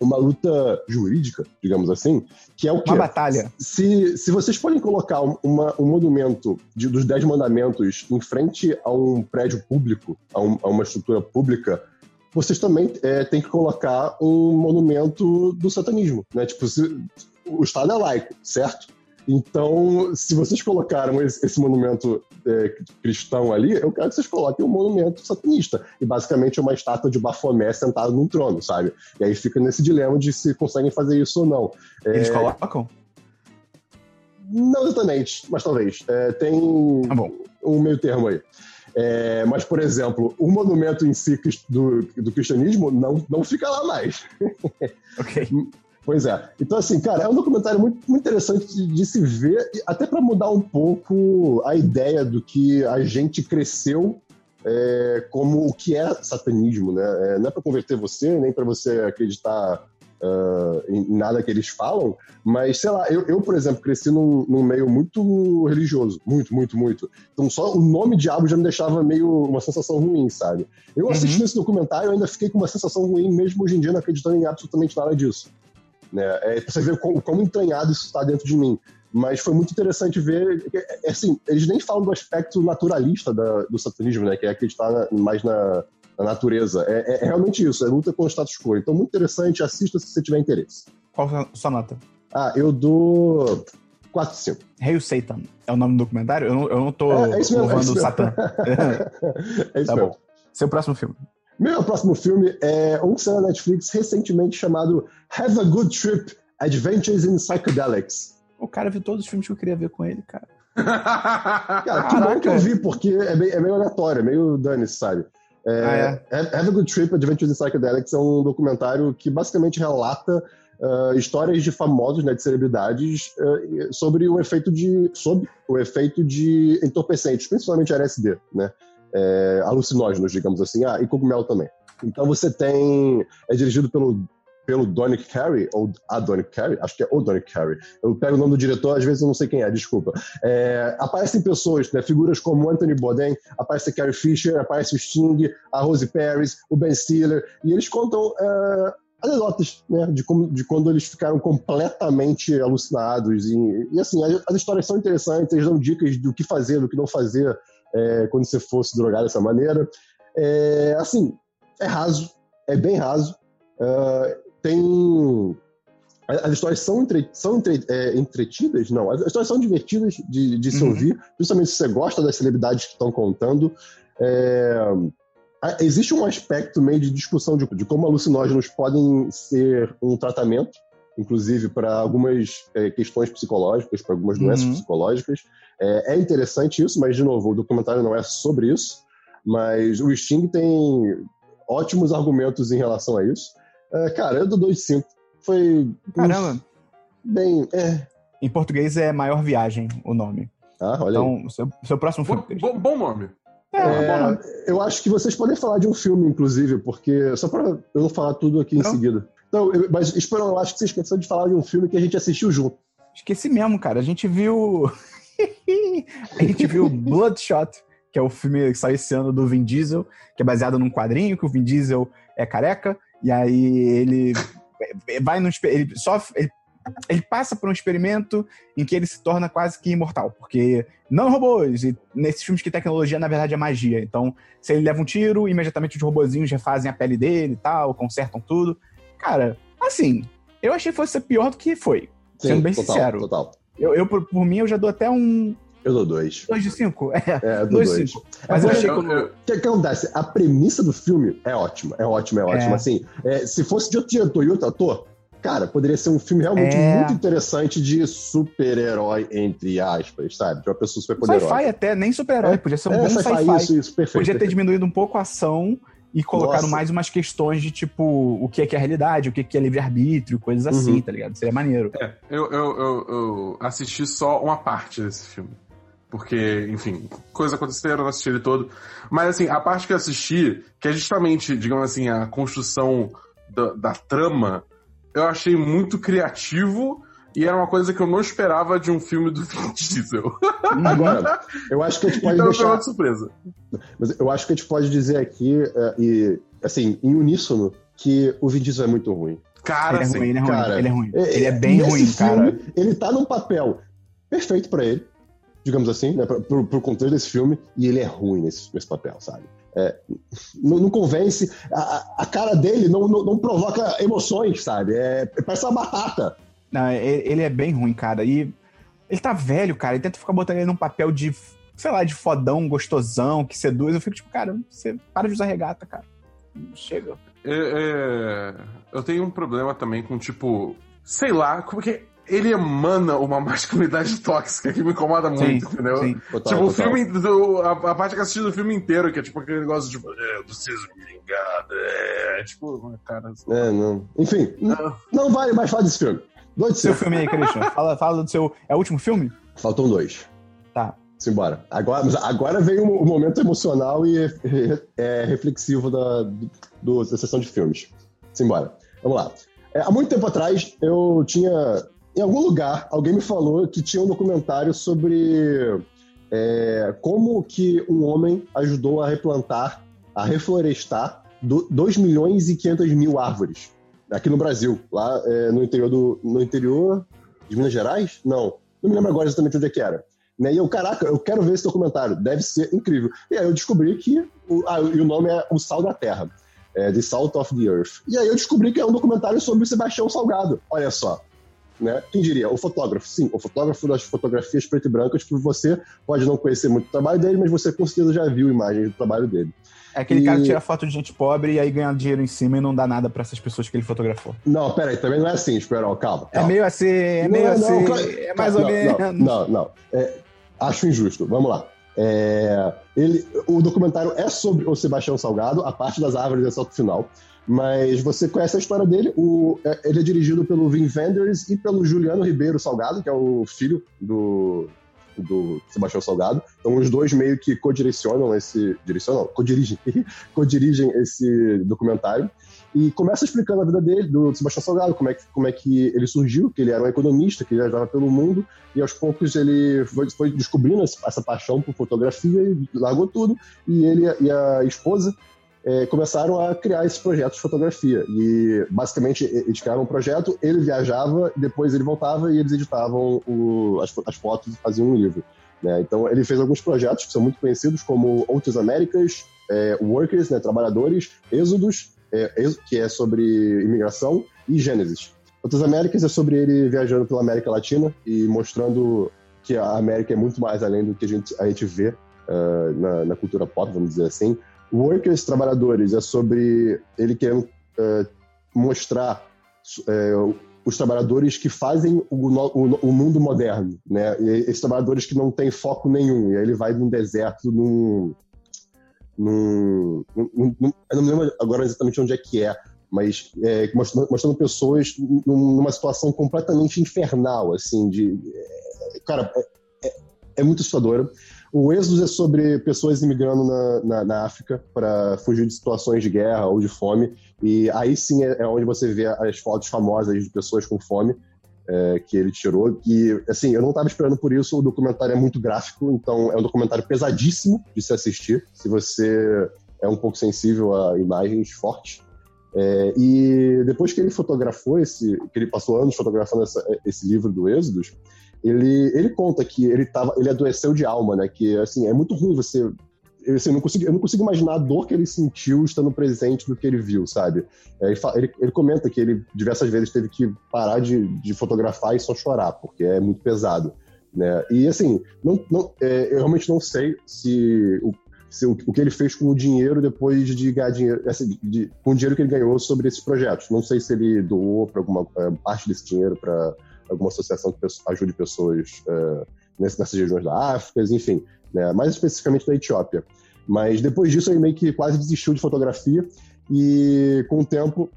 Uma luta jurídica, digamos assim, que é o quê? Uma batalha. Se, se vocês podem colocar uma- um monumento de- dos Dez Mandamentos em frente a um prédio público, a, um- a uma estrutura pública, vocês também é, têm que colocar um monumento do satanismo, né? Tipo, se- o Estado é laico, certo? Então, se vocês colocaram esse, monumento é, cristão ali, eu quero que vocês coloquem um monumento satanista. E basicamente é uma estátua de Bafomé sentado num trono, sabe? E aí fica nesse dilema de se conseguem fazer isso ou não. Eles É, colocam? Não exatamente, mas talvez. É, tem Tá um meio termo aí. É, mas, por exemplo, o monumento em si do, do cristianismo não, não fica lá mais. Ok. Pois é. Então, assim, cara, é um documentário muito, muito interessante de, de se ver, até para mudar um pouco a ideia do que a gente cresceu é, como o que é satanismo, né? É, não é para converter você, nem para você acreditar ah, em nada que eles falam, mas, sei lá, eu, eu por exemplo, cresci num, num meio muito religioso, muito, muito, muito. Então, só o nome diabo já me deixava meio uma sensação ruim, sabe? Eu assistindo esse documentário, eu ainda fiquei com uma sensação ruim, mesmo hoje em dia, não acreditando em absolutamente nada disso né? É pra você ver como, como entranhado isso está dentro de mim. Mas foi muito interessante ver, é, assim, eles nem falam do aspecto naturalista da- do satanismo, né? Que é acreditar na- mais na, na natureza. É, é- é realmente isso, é luta com o status quo. Então, muito interessante, assista se você tiver interesse. Qual a sua nota? Ah, eu dou 4 5. Hail Satan. É o nome do documentário? Eu não, eu não tô É, é é louvando. Satã. É isso Tá mesmo. bom. Seu próximo filme. Meu próximo filme é um que saiu na Netflix recentemente chamado Have a Good Trip Adventures in Psychedelics. O cara viu todos os filmes que eu queria ver com ele, cara. Cara, que bom Caraca. que eu vi, porque é, bem- é meio aleatório, é meio dane-se, sabe? É, Ah, é? Have a Good Trip Adventures in Psychedelics é um documentário que basicamente relata ah, histórias de famosos, né, de celebridades, ah, sobre o efeito de sobre o efeito de entorpecentes, principalmente LSD, né? É, alucinógenos, digamos assim, ah, e cogumelo também. Então você tem é dirigido pelo pelo Donick Carey, ou a Donick Carey, acho que é o Donick Carey. Eu pego o nome do diretor, às vezes eu não sei quem é, desculpa. É, aparecem pessoas, né, figuras como Anthony Bourdain, aparece Carrie Fisher, aparece o Sting, a Rose Paris, o Ben Stiller, e eles contam é, anedotas, né, de, como, de quando eles ficaram completamente alucinados. E, e, assim, as, as histórias são interessantes, eles dão dicas do que fazer, do que não fazer é, quando você fosse drogar dessa maneira. É, assim, é raso, é bem raso. É, tem as histórias são, entre, são entre, é, entretidas? Não, as histórias são divertidas de, de se Uhum. ouvir, principalmente se você gosta das celebridades que estão contando. É, existe um aspecto meio de discussão de, de como alucinógenos podem ser um tratamento, inclusive para algumas é, questões psicológicas, para algumas doenças Uhum. psicológicas. É, é interessante isso, mas, de novo, o documentário não é sobre isso. Mas o Sting tem ótimos argumentos em relação a isso. É, cara, eu dou 2,5. Foi Caramba. bem. É. Em português é Maior Viagem o nome. Ah, olha aí. Então, seu, seu próximo filme. bom, bom, bom nome. É, é, bom nome. Eu acho que vocês podem falar de um filme, inclusive, porque. Só para eu não falar tudo aqui em Não. seguida. Então, eu- mas Esperão, eu acho que você esqueceu de falar de um filme que a gente assistiu junto. Esqueci mesmo, cara. A gente viu. a gente viu Bloodshot, que é o filme que saiu esse ano do Vin Diesel, que é baseado num quadrinho, que o Vin Diesel é careca, e aí ele vai exper- Ele sofre. Ele, ele passa por um experimento em que ele se torna quase que imortal, porque não robôs, e nesses filmes que tecnologia na verdade é magia. Então, se ele leva um tiro, imediatamente os robozinhos refazem a pele dele e tal, consertam tudo. Cara, assim, eu achei que fosse ser pior do que foi. Sendo bem total, sincero. Total. Eu, eu, por, por mim, eu já dou até um Eu dou dois. 2 de 5. É, É, eu dou 2 de dois. 5. Mas eu achei que. O que, que acontece? A premissa do filme é ótima, é ótima, é ótima. É. Assim, é, se fosse de outro diretor e outro ator, cara, poderia ser um filme realmente É. muito interessante de super-herói, entre aspas, sabe? De uma pessoa super poderosa. Sci-fi até, nem super-herói. É, Podia ser um é, bom sci-fi, sci-fi. isso, isso, perfeito. Podia ter perfeito. diminuído um pouco a ação e colocado Nossa. mais umas questões de tipo o que é que é realidade, o que é que é livre-arbítrio, coisas assim, Uhum. tá ligado? Seria maneiro. É, eu, eu, eu, eu assisti só uma parte desse filme. Porque, enfim, coisas aconteceram, eu não assisti ele todo. Mas, assim, a parte que eu assisti, que é justamente, digamos assim, a construção da, da trama, eu achei muito criativo e era uma coisa que eu não esperava de um filme do Vin Diesel. Agora, eu acho que a gente pode então deixar. uma surpresa. Mas eu acho que a gente pode dizer aqui, é, e, assim, em uníssono, que o Vin Diesel é muito ruim. Cara, ele é assim, ruim, ele é ruim, cara, ele é ruim. É, Ele é bem nesse ruim, filme, cara. Ele tá num papel perfeito pra ele, digamos assim, né, pro, pro contexto desse filme, e ele é ruim nesse, nesse papel, sabe? É, não, não convence, a, a- a cara dele não, não, não provoca emoções, sabe? É, parece uma batata. Não, ele é bem ruim, cara. E Ele tá velho, cara. Ele tenta ficar botando ele num papel de, sei lá, de fodão, gostosão, que seduz. Eu fico tipo, cara, você para de usar regata, cara. Chega. É, é, eu tenho um problema também com, tipo, sei lá, como que ele emana uma masculinidade tóxica que me incomoda muito, entendeu? sim. Total, tipo, o total. filme. do- a, a parte que eu assisti do filme inteiro, que é tipo aquele negócio de. É, eu preciso me vingar. É, tipo, cara. É, não. Enfim, Não. não vale mais falar desse filme. Dois Seu filme aí, Christian. Fala, fala do seu. É o último filme? Faltam dois. Tá. Simbora. Agora, agora vem o, o momento emocional e é, reflexivo da, do- da sessão de filmes. Simbora. Vamos lá. É, há muito tempo atrás, eu tinha. Em algum lugar, alguém me falou que tinha um documentário sobre é, como que um homem ajudou a replantar, a reflorestar 2 milhões e 500 mil árvores aqui no Brasil, lá é, no interior do no interior de Minas Gerais? Não, não me lembro agora exatamente onde é que era. Né? E eu, caraca, eu quero ver esse documentário, deve ser incrível. E aí eu descobri que o, ah, e o nome é O Sal da Terra, é The Salt of the Earth. E aí eu descobri que é um documentário sobre o Sebastião Salgado. Olha só. Né? Quem diria? O fotógrafo. Sim, o fotógrafo das fotografias preto e brancas, que você pode não conhecer muito o trabalho dele, mas você com certeza já viu imagens do trabalho dele. É aquele E- cara que tira foto de gente pobre e aí ganha dinheiro em cima e não dá nada pra essas pessoas que ele fotografou. Não, peraí, também não é assim, Esperol, calma. É calma. meio assim, é Não, meio não, assim, claro- é mais não, ou menos. Não, não. É, acho injusto. Vamos lá. É, ele, o documentário é sobre o Sebastião Salgado, a parte das árvores é só pro final. Mas você conhece a história dele. O, é, ele é dirigido pelo Vin Wenders e pelo Juliano Ribeiro Salgado, que é o filho do, do Sebastião Salgado. Então os dois meio que co-direcionam esse. Direcionam? Co-dirigem. co-dirigem esse documentário. E começa explicando a vida dele, do Sebastião Salgado, como é, que, como é que ele surgiu, que ele era um economista, que viajava pelo mundo, e aos poucos ele foi, foi descobrindo esse- essa paixão por fotografia e largou tudo, e ele e a esposa eh, começaram a criar esses projetos de fotografia. E basicamente eles criaram um projeto, ele viajava, depois ele voltava e eles editavam o- as, as fotos e faziam um livro. né? Então ele fez alguns projetos que são muito conhecidos, como Outras Américas, eh, Workers, né, Trabalhadores, Êxodos, é, que é sobre imigração, e Gênesis. Outras Américas é sobre ele viajando pela América Latina e mostrando que a América é muito mais além do que a gente, a gente vê ah, na, na cultura pop, vamos dizer assim. Workers, Trabalhadores, é sobre ele querendo ah, mostrar eh, os trabalhadores que fazem o, o- o mundo moderno, né? E esses trabalhadores que não têm foco nenhum. E aí ele vai num deserto, num, num, num- num- eu não me lembro agora exatamente onde é que é, mas é, mostrando, mostrando pessoas num- numa situação completamente infernal, assim, de é, cara, é, é- é muito assustadora. O Êxodo é sobre pessoas imigrando na, na, na África para fugir de situações de guerra ou de fome, e aí sim é, é onde você vê as fotos famosas de pessoas com fome é, que ele tirou. E, assim, eu não estava esperando por isso. O documentário é muito gráfico, então é um documentário pesadíssimo de se assistir, se você é um pouco sensível a imagens fortes. É, e depois que ele fotografou esse, que ele passou anos fotografando essa- esse livro do Êxodos, ele, ele conta que ele tava, ele adoeceu de alma, né? Que assim é muito ruim você assim, eu não consigo, eu não consigo imaginar a dor que ele sentiu estando presente do que ele viu, sabe? É, ele- ele comenta que ele diversas vezes teve que parar de, de fotografar e só chorar, porque é muito pesado. Né? E assim, não, não- é, eu realmente não sei se, o, se o, o que ele fez com o dinheiro depois de ganhar dinheiro, assim, de- com o dinheiro que ele ganhou sobre esses projetos. Não sei se ele doou para alguma é, parte desse dinheiro para alguma associação que ajude pessoas é, ness- nessas regiões da África, enfim, né? mais especificamente da Etiópia. Mas depois disso ele meio que quase desistiu de fotografia e com o tempo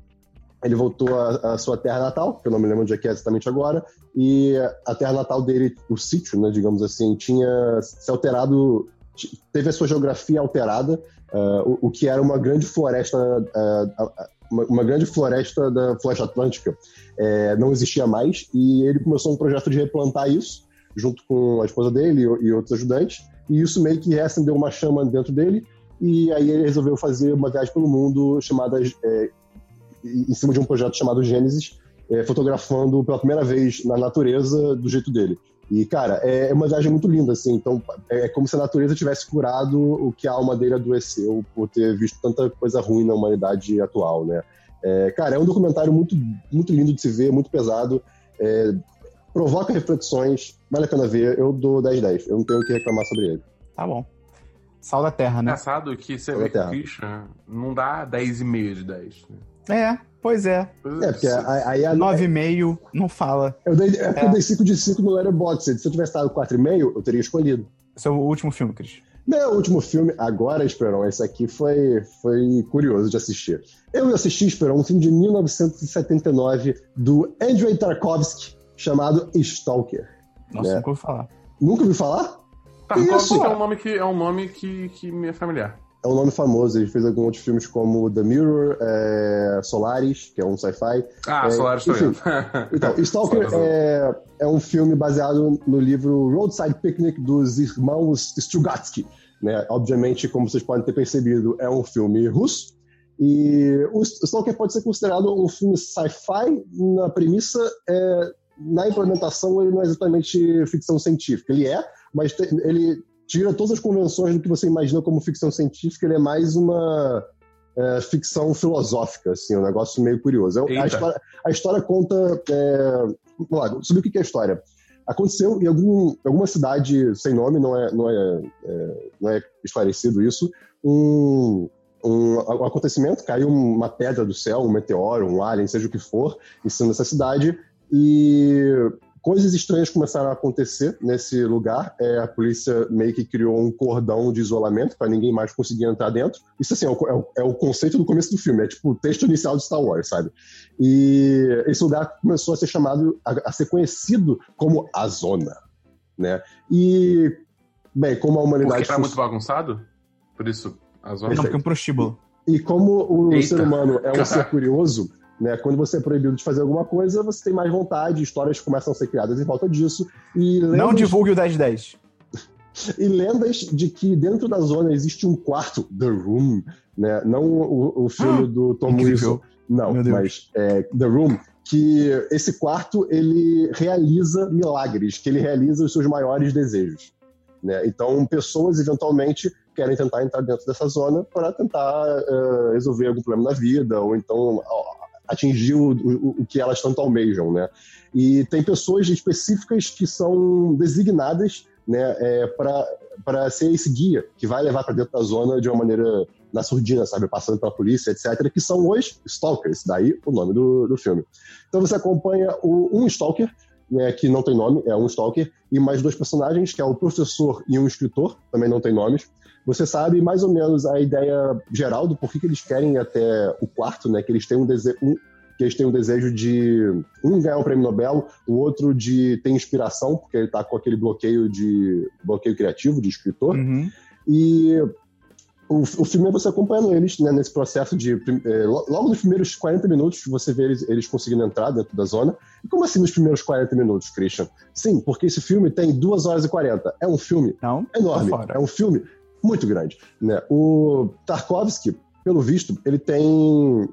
ele voltou à, à sua terra natal, que eu não me lembro onde é que é exatamente agora, e a terra natal dele, o sítio, né, digamos assim, tinha se alterado, teve a sua geografia alterada, ah, o, o que era uma grande floresta, ah, uma, uma grande floresta da floresta atlântica, eh, não existia mais, e ele começou um projeto de replantar isso, junto com a esposa dele e, e outros ajudantes, e isso meio que reacendeu uma chama dentro dele, e aí ele resolveu fazer uma viagem pelo mundo chamada eh, em cima de um projeto chamado Gênesis, é, fotografando pela primeira vez na natureza do jeito dele. E, cara, é uma viagem muito linda, assim. Então, é como se a natureza tivesse curado o que a alma dele adoeceu por ter visto tanta coisa ruim na humanidade atual, né? É, cara, é um documentário muito, muito lindo de se ver, muito pesado. É, provoca reflexões, vale a pena ver. Eu dou 10-10. Eu não tenho o que reclamar sobre ele. Tá bom. Sal da terra, né? Engraçado que você Sal vê da que. Christian não dá 10,5 de 10. né? É, pois é. É, porque aí a 9,5 não fala. Eu dei, é porque eu dei 5 de 5 no Letterboxd. Se eu tivesse dado 4,5, eu teria escolhido. Seu último filme, Cris. Meu último filme, agora, Esperão, esse aqui foi, foi curioso de assistir. Eu assisti, Esperão, um filme de 1979 do Andrei Tarkovsky, chamado Stalker. Nossa, É. nunca ouvi falar. Nunca ouviu falar? Tarkovsky Isso. é um nome que é um nome que, que me é familiar. É um nome famoso, ele fez alguns outros filmes como The Mirror, é, Solaris, que é um sci-fi. Ah, É, Solaris enfim. vendo. Então, Stalker Solaris, é, é um filme baseado no livro Roadside Picnic dos irmãos Strugatsky. Né? Obviamente, como vocês podem ter percebido, é um filme russo. E o Stalker pode ser considerado um filme sci-fi na premissa, é, na implementação ele não é exatamente ficção científica. Ele é, mas ele tira todas as convenções do que você imagina como ficção científica, ele é mais uma é, ficção filosófica, assim, um negócio meio curioso. É-. A história, a história conta. É, vamos lá, sobre o que que é a história. Aconteceu em algum, alguma cidade sem nome, não é, não é, é, não é esclarecido isso, um, um, um acontecimento, caiu uma pedra do céu, um meteoro, um alien, seja o que for, em cima dessa cidade, e coisas estranhas começaram a acontecer nesse lugar. É, a polícia meio que criou um cordão de isolamento para ninguém mais conseguir entrar dentro. Isso, assim, é o, é o- é o conceito do começo do filme. É tipo o texto inicial de Star Wars, sabe? E esse lugar começou a ser chamado, a, a ser conhecido como a Zona, né? E, bem, como a humanidade... Porque tá muito bagunçado? Por isso, as Não, horas. porque é um prostíbulo. E como o Eita. ser humano é um ser Caraca. curioso, né? Quando você é proibido de fazer alguma coisa, você tem mais vontade, histórias começam a ser criadas em volta disso. E Não lendas, divulgue o 1010. e lendas de que dentro da zona existe um quarto, The Room, né? Não o, o filme do Tom. Wilson. Não, mas é, The Room, que esse quarto ele realiza milagres, que ele realiza os seus maiores desejos. Né? Então, pessoas eventualmente querem tentar entrar dentro dessa zona para tentar eh, resolver algum problema na vida, ou então ó, atingir o, o, o que elas tanto almejam. Né? E tem pessoas específicas que são designadas né, para ser esse guia que vai levar para dentro da zona de uma maneira na surdina, sabe? Passando pela polícia, etc., que são os Stalkers, daí o nome do, do filme. Então você acompanha o, um Stalker, né, que não tem nome, é um Stalker, e mais dois personagens, que é o professor e um escritor, também não tem nomes. Você sabe mais ou menos a ideia geral do porquê que eles querem ir até o quarto, né? Que eles têm um desejo. Um, que eles têm um desejo de um ganhar o prêmio Nobel, o outro de ter inspiração, porque ele tá com aquele bloqueio de bloqueio criativo de escritor. Uhum. E o, o filme é você acompanhando eles né, nesse processo de. é, lo- logo nos primeiros 40 minutos, você vê eles, eles conseguindo entrar dentro da zona. E como assim nos primeiros 40 minutos, Christian? Sim, porque esse filme tem 2 horas e 40. É um filme Não? enorme. É um filme muito grande. Né? O Tarkovsky, pelo visto, ele tem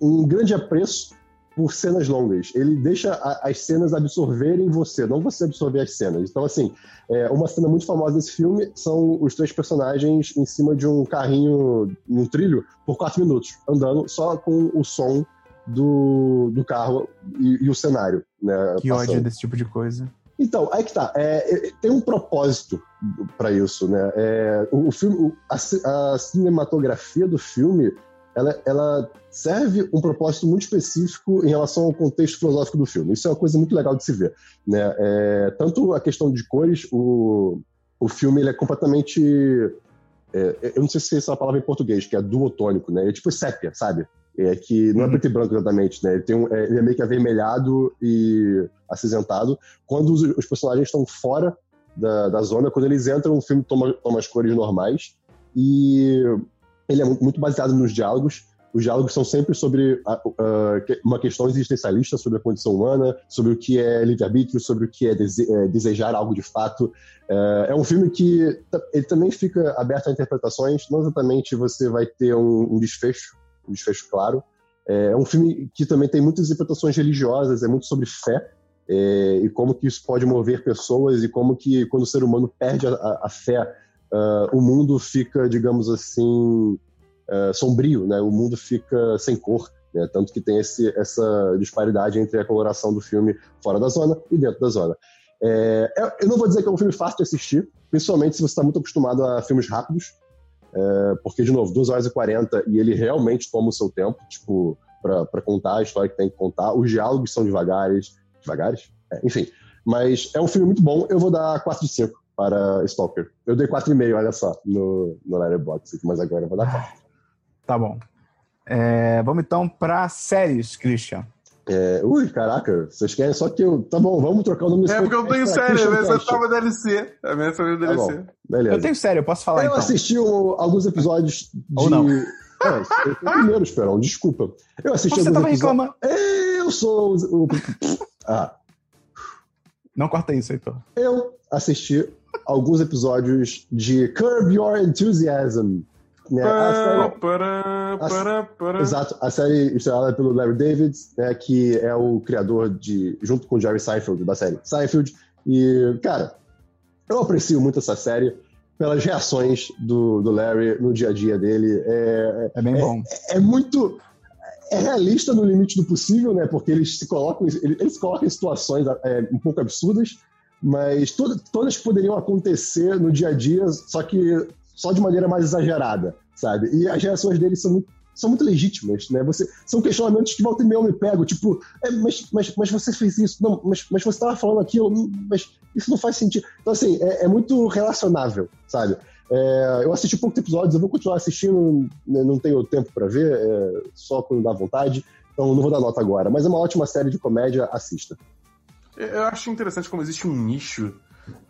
um grande apreço por cenas longas. Ele deixa a- as cenas absorverem você, não você absorver as cenas. Então, assim, é, uma cena muito famosa desse filme são os três personagens em cima de um carrinho num trilho por quatro minutos, andando só com o som do, do carro e, e o cenário. Né, Que passando. ódio desse tipo de coisa. Então, aí que tá. É, tem um propósito para isso, né? É, o, filme, a, a cinematografia do filme, ela, ela serve um propósito muito específico em relação ao contexto filosófico do filme. Isso é uma coisa muito legal de se ver, né? É, tanto a questão de cores, o, o filme ele é completamente é, eu não sei se essa é a palavra em português, que é duotônico, né? É tipo sépia, sabe? É que não é Uhum. preto e branco exatamente, né? Ele, tem um, é, ele é meio que avermelhado e acinzentado. Quando os, os personagens estão fora da, da zona, quando eles entram, o filme toma, toma as cores normais. E ele é muito, baseado nos diálogos. Os diálogos são sempre sobre a- a- uma questão existencialista sobre a condição humana, sobre o que é livre-arbítrio, sobre o que é, dese- é, desejar algo de fato. É, é um filme que ele também fica aberto a interpretações. Não exatamente você vai ter um, um desfecho, um desfecho claro. É, é um filme que também tem muitas interpretações religiosas, é muito sobre fé é, e como que isso pode mover pessoas e como que quando o ser humano perde a, a- fé, ah, o mundo fica, digamos assim, ah, sombrio, né? O mundo fica sem cor. Né? Tanto que tem esse, essa disparidade entre a coloração do filme fora da zona e dentro da zona. É, eu não vou dizer que é um filme fácil de assistir, principalmente se você está muito acostumado a filmes rápidos, é, porque, de novo, 2 horas e 40 e ele realmente toma o seu tempo, tipo, para contar a história que tem que contar. Os diálogos são devagares. Devagares? É, enfim. Mas é um filme muito bom. Eu vou dar 4 de 5 para Stalker. Eu dei 4,5, olha só, no, no Letterboxd, mas agora eu vou dar 4. Tá bom. É, vamos então para séries, Christian. É, ui, caraca, vocês querem só que eu. Tá bom, vamos trocar o nome É porque eu tenho série, a minha só tava DLC. A minha veio DLC. Tá beleza. Eu tenho série, eu posso falar eu então. assisti o- alguns episódios de. Ou não. É, eu o primeiro, Esperão, desculpa. Eu assisti Você alguns tava episódios. reclamando. Eu sou o. o- Ah, Não corta isso, Heitor. eu assisti alguns episódios de Curb Your Enthusiasm. Né? A série- pará. Exato, a série estrelada pelo Larry David, né, que é o criador de, junto com o Jerry Seinfeld, da série Seinfeld. E, cara, eu aprecio muito essa série pelas reações do, do Larry no dia a dia dele. É, É bem bom. é muito. É realista no limite do possível, né? Porque eles se colocam, eles, se colocam em situações é, um pouco absurdas, mas todas, todas poderiam acontecer no dia a dia, só que só de maneira mais exagerada, sabe? E as reações deles são muito, são muito legítimas, né? Você, são questionamentos que volta e meia eu me pego, tipo, é, mas, mas, mas você fez isso, não, mas, mas você estava falando aquilo, mas isso não faz sentido. Então, assim, é, é muito relacionável, sabe? É, eu assisti poucos episódios, eu vou continuar assistindo, né, não tenho tempo para ver, é, só quando dá vontade, então não vou dar nota agora. Mas é uma ótima série de comédia, assista. Eu acho interessante como existe um nicho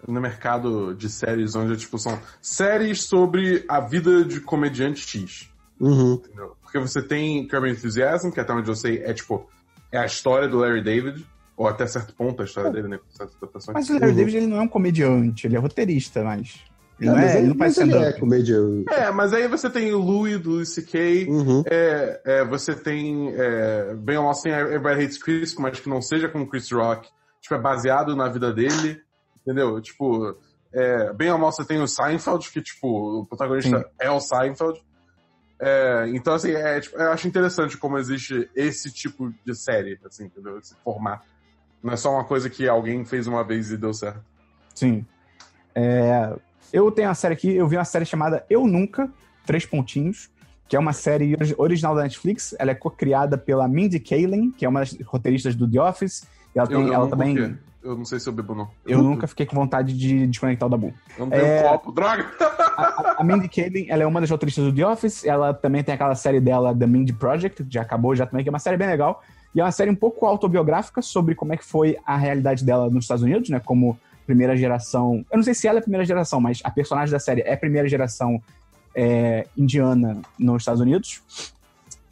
no mercado de séries onde, tipo, são séries sobre a vida de comediante X. Uhum. Entendeu? Porque você tem Curb Enthusiasm, que até onde eu sei é, tipo, é a história do Larry David, ou até certo ponto a história dele, né? Mas o Larry Uhum. David ele não é um comediante, ele é roteirista, mas. Ele É, não, mas é, ele não faz mas ele é comédia. É, mas aí você tem o Louis, do Louis C.K., Uhum. é, é, você tem é, bem ou mal assim, Everybody Hates Chris, mas que não seja como Chris Rock, tipo, é baseado na vida dele, entendeu? Tipo, é, bem ou mal você tem o Seinfeld, que, tipo, o protagonista Sim. é o Seinfeld. É, então, assim, é, tipo, eu acho interessante como existe esse tipo de série, assim, entendeu? Esse formato. Não é só uma coisa que alguém fez uma vez e deu certo. Sim. É, eu tenho uma série aqui, eu vi uma série chamada Eu Nunca, Três Pontinhos, que é uma série ori- original da Netflix. Ela é co-criada pela Mindy Kaling, que é uma das roteiristas do The Office. E ela, tem, ela também. Eu não sei se eu bebo, não. Eu nunca fiquei com vontade de desconectar o Dabu. Eu não tenho É. copo, droga! A, a- Mindy Kaling, ela é uma das roteiristas do The Office. Ela também tem aquela série dela, The Mindy Project, que já acabou já também, que é uma série bem legal. E é uma série um pouco autobiográfica sobre como é que foi a realidade dela nos Estados Unidos, né? Como primeira geração. Eu não sei se ela é primeira geração, mas a personagem da série é primeira geração é, indiana nos Estados Unidos.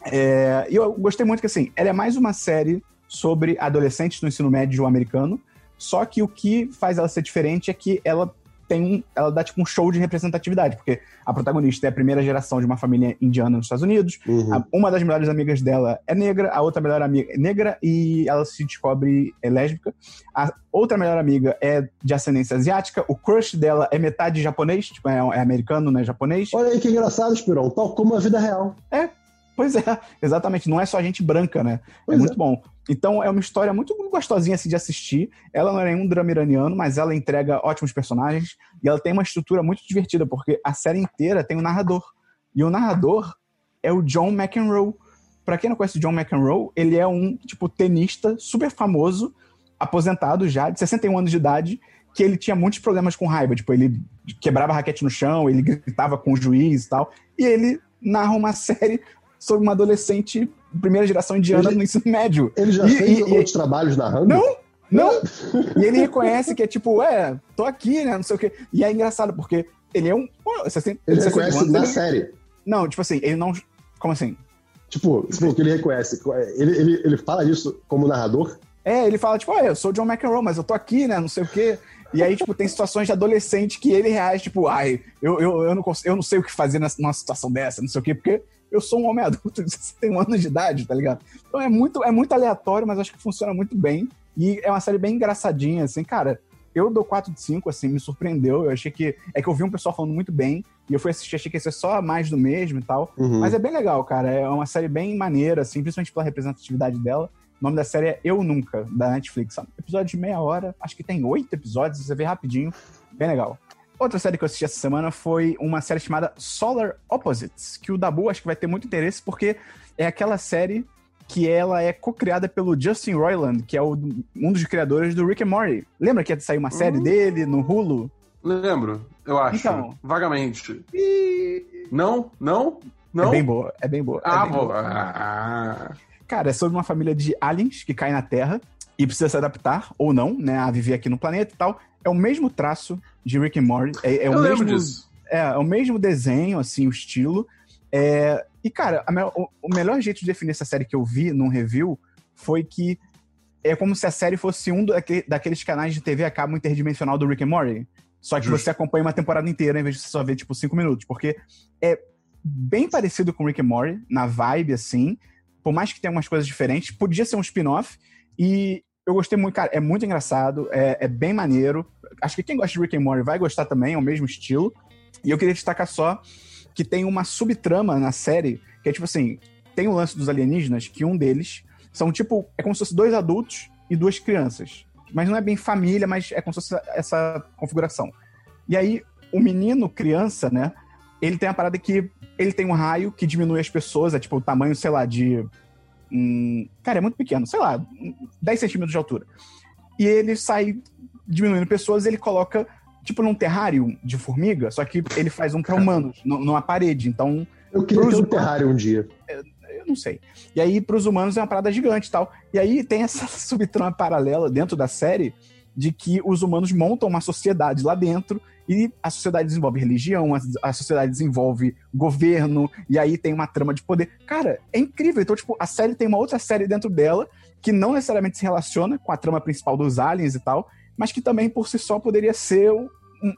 É, e eu gostei muito que, assim, ela é mais uma série sobre adolescentes no ensino médio americano, só que o que faz ela ser diferente é que ela tem um, ela dá tipo um show de representatividade, porque a protagonista é a primeira geração de uma família indiana nos Estados Unidos, Uhum. a- uma das melhores amigas dela é negra, a outra melhor amiga é negra e ela se descobre é lésbica. A outra melhor amiga é de ascendência asiática, o crush dela é metade japonês, tipo, é, é americano, não é japonês. Olha aí que engraçado, Esperão. Tal como a vida real. Pois é, exatamente, não é só gente branca, né? Pois é muito bom. Então é uma história muito gostosinha assim, de assistir. Ela não é nenhum drama iraniano, mas ela entrega ótimos personagens e ela tem uma estrutura muito divertida, porque a série inteira tem um narrador. E o narrador é o John McEnroe. Pra quem não conhece o John McEnroe, ele é um, tipo, tenista super famoso, aposentado já, de 61 anos de idade, que ele tinha muitos problemas com raiva. Tipo, ele quebrava a raquete no chão, ele gritava com o juiz e tal. E ele narra uma série sobre uma adolescente primeira geração indiana Ele- no ensino médio. Ele já E- fez e- outros trabalhos narrando? Não, não! E ele reconhece que é tipo, é, tô aqui, né? Não sei o quê. E é engraçado, porque ele é um. pô, 60, Ele 61 reconhece anos, na ele- série. Não, tipo assim, ele não. Como assim? Tipo, tipo, que ele reconhece. Ele, ele, ele fala isso como narrador? É, ele fala, tipo, olha, eu sou o John McEnroe, mas eu tô aqui, né? Não sei o quê. E aí, tipo, tem situações de adolescente que ele reage, tipo, ai, eu, eu, eu, não, cons- eu não sei o que fazer numa situação dessa, não sei o quê, porque eu sou um homem adulto de 61 anos de idade, tá ligado? Então é muito, é muito aleatório, mas acho que funciona muito bem. E é uma série bem engraçadinha, assim, cara. Eu dou 4 de 5, assim, me surpreendeu. Eu achei que. É que eu vi um pessoal falando muito bem. E eu fui assistir, achei que ia ser só mais do mesmo e tal. Uhum. Mas é bem legal, cara. É uma série bem maneira, assim, principalmente pela representatividade dela. O nome da série é Eu Nunca, da Netflix. Episódio de meia hora, acho que tem oito episódios, você vê rapidinho. Bem legal. Outra série que eu assisti essa semana foi uma série chamada Solar Opposites, que o Dabu acho que vai ter muito interesse, porque é aquela série que ela é co-criada pelo Justin Roiland, que é o- um dos criadores do Rick and Morty. Lembra que ia sair uma série dele no Hulu? Lembro, eu acho. Então. Vagamente. E... Não? Não? Não? É bem boa, é bem boa. é Ah, bem boa. boa. Ah, Cara, é sobre uma família de aliens que cai na Terra e precisa se adaptar, ou não, né, a viver aqui no planeta e tal. É o mesmo traço de Rick and Morty. É, é o mesmo, disso. É, é o mesmo desenho, assim, o estilo. É, e, cara, me- o, o melhor jeito de definir essa série que eu vi num review foi que é como se a série fosse um daque- daqueles canais de TV a cabo interdimensional do Rick and Morty. Só que Justo. você acompanha uma temporada inteira em vez de você só ver, tipo, cinco minutos. Porque é bem parecido com Rick and Morty, na vibe, assim. Por mais que tenha umas coisas diferentes, podia ser um spin-off. E eu gostei muito, cara. É muito engraçado, é, é bem maneiro. Acho que quem gosta de Rick and Morty vai gostar também, é o mesmo estilo. E eu queria destacar só que tem uma subtrama na série, que é tipo assim, tem o lance dos alienígenas, que um deles são tipo, é como se fosse dois adultos e duas crianças. Mas não é bem família, mas é como se fosse essa configuração. E aí, o menino, criança, né, ele tem a parada que ele tem um raio que diminui as pessoas, é tipo o tamanho, sei lá, de. hum, cara, é muito pequeno, sei lá, 10 centímetros de altura. E ele sai diminuindo pessoas ele coloca, tipo, num terrário de formiga, só que ele faz um pra humanos, nu- numa parede. Então, Eu queria ter um terrário um dia. eu não sei. E aí, pros humanos, é uma parada gigante e tal. E aí tem essa subtrama paralela dentro da série de que os humanos montam uma sociedade lá dentro e a sociedade desenvolve religião, a, a sociedade desenvolve governo, e aí tem uma trama de poder. Cara, é incrível. Então, tipo, a série tem uma outra série dentro dela que não necessariamente se relaciona com a trama principal dos aliens e tal, mas que também por si só poderia ser um,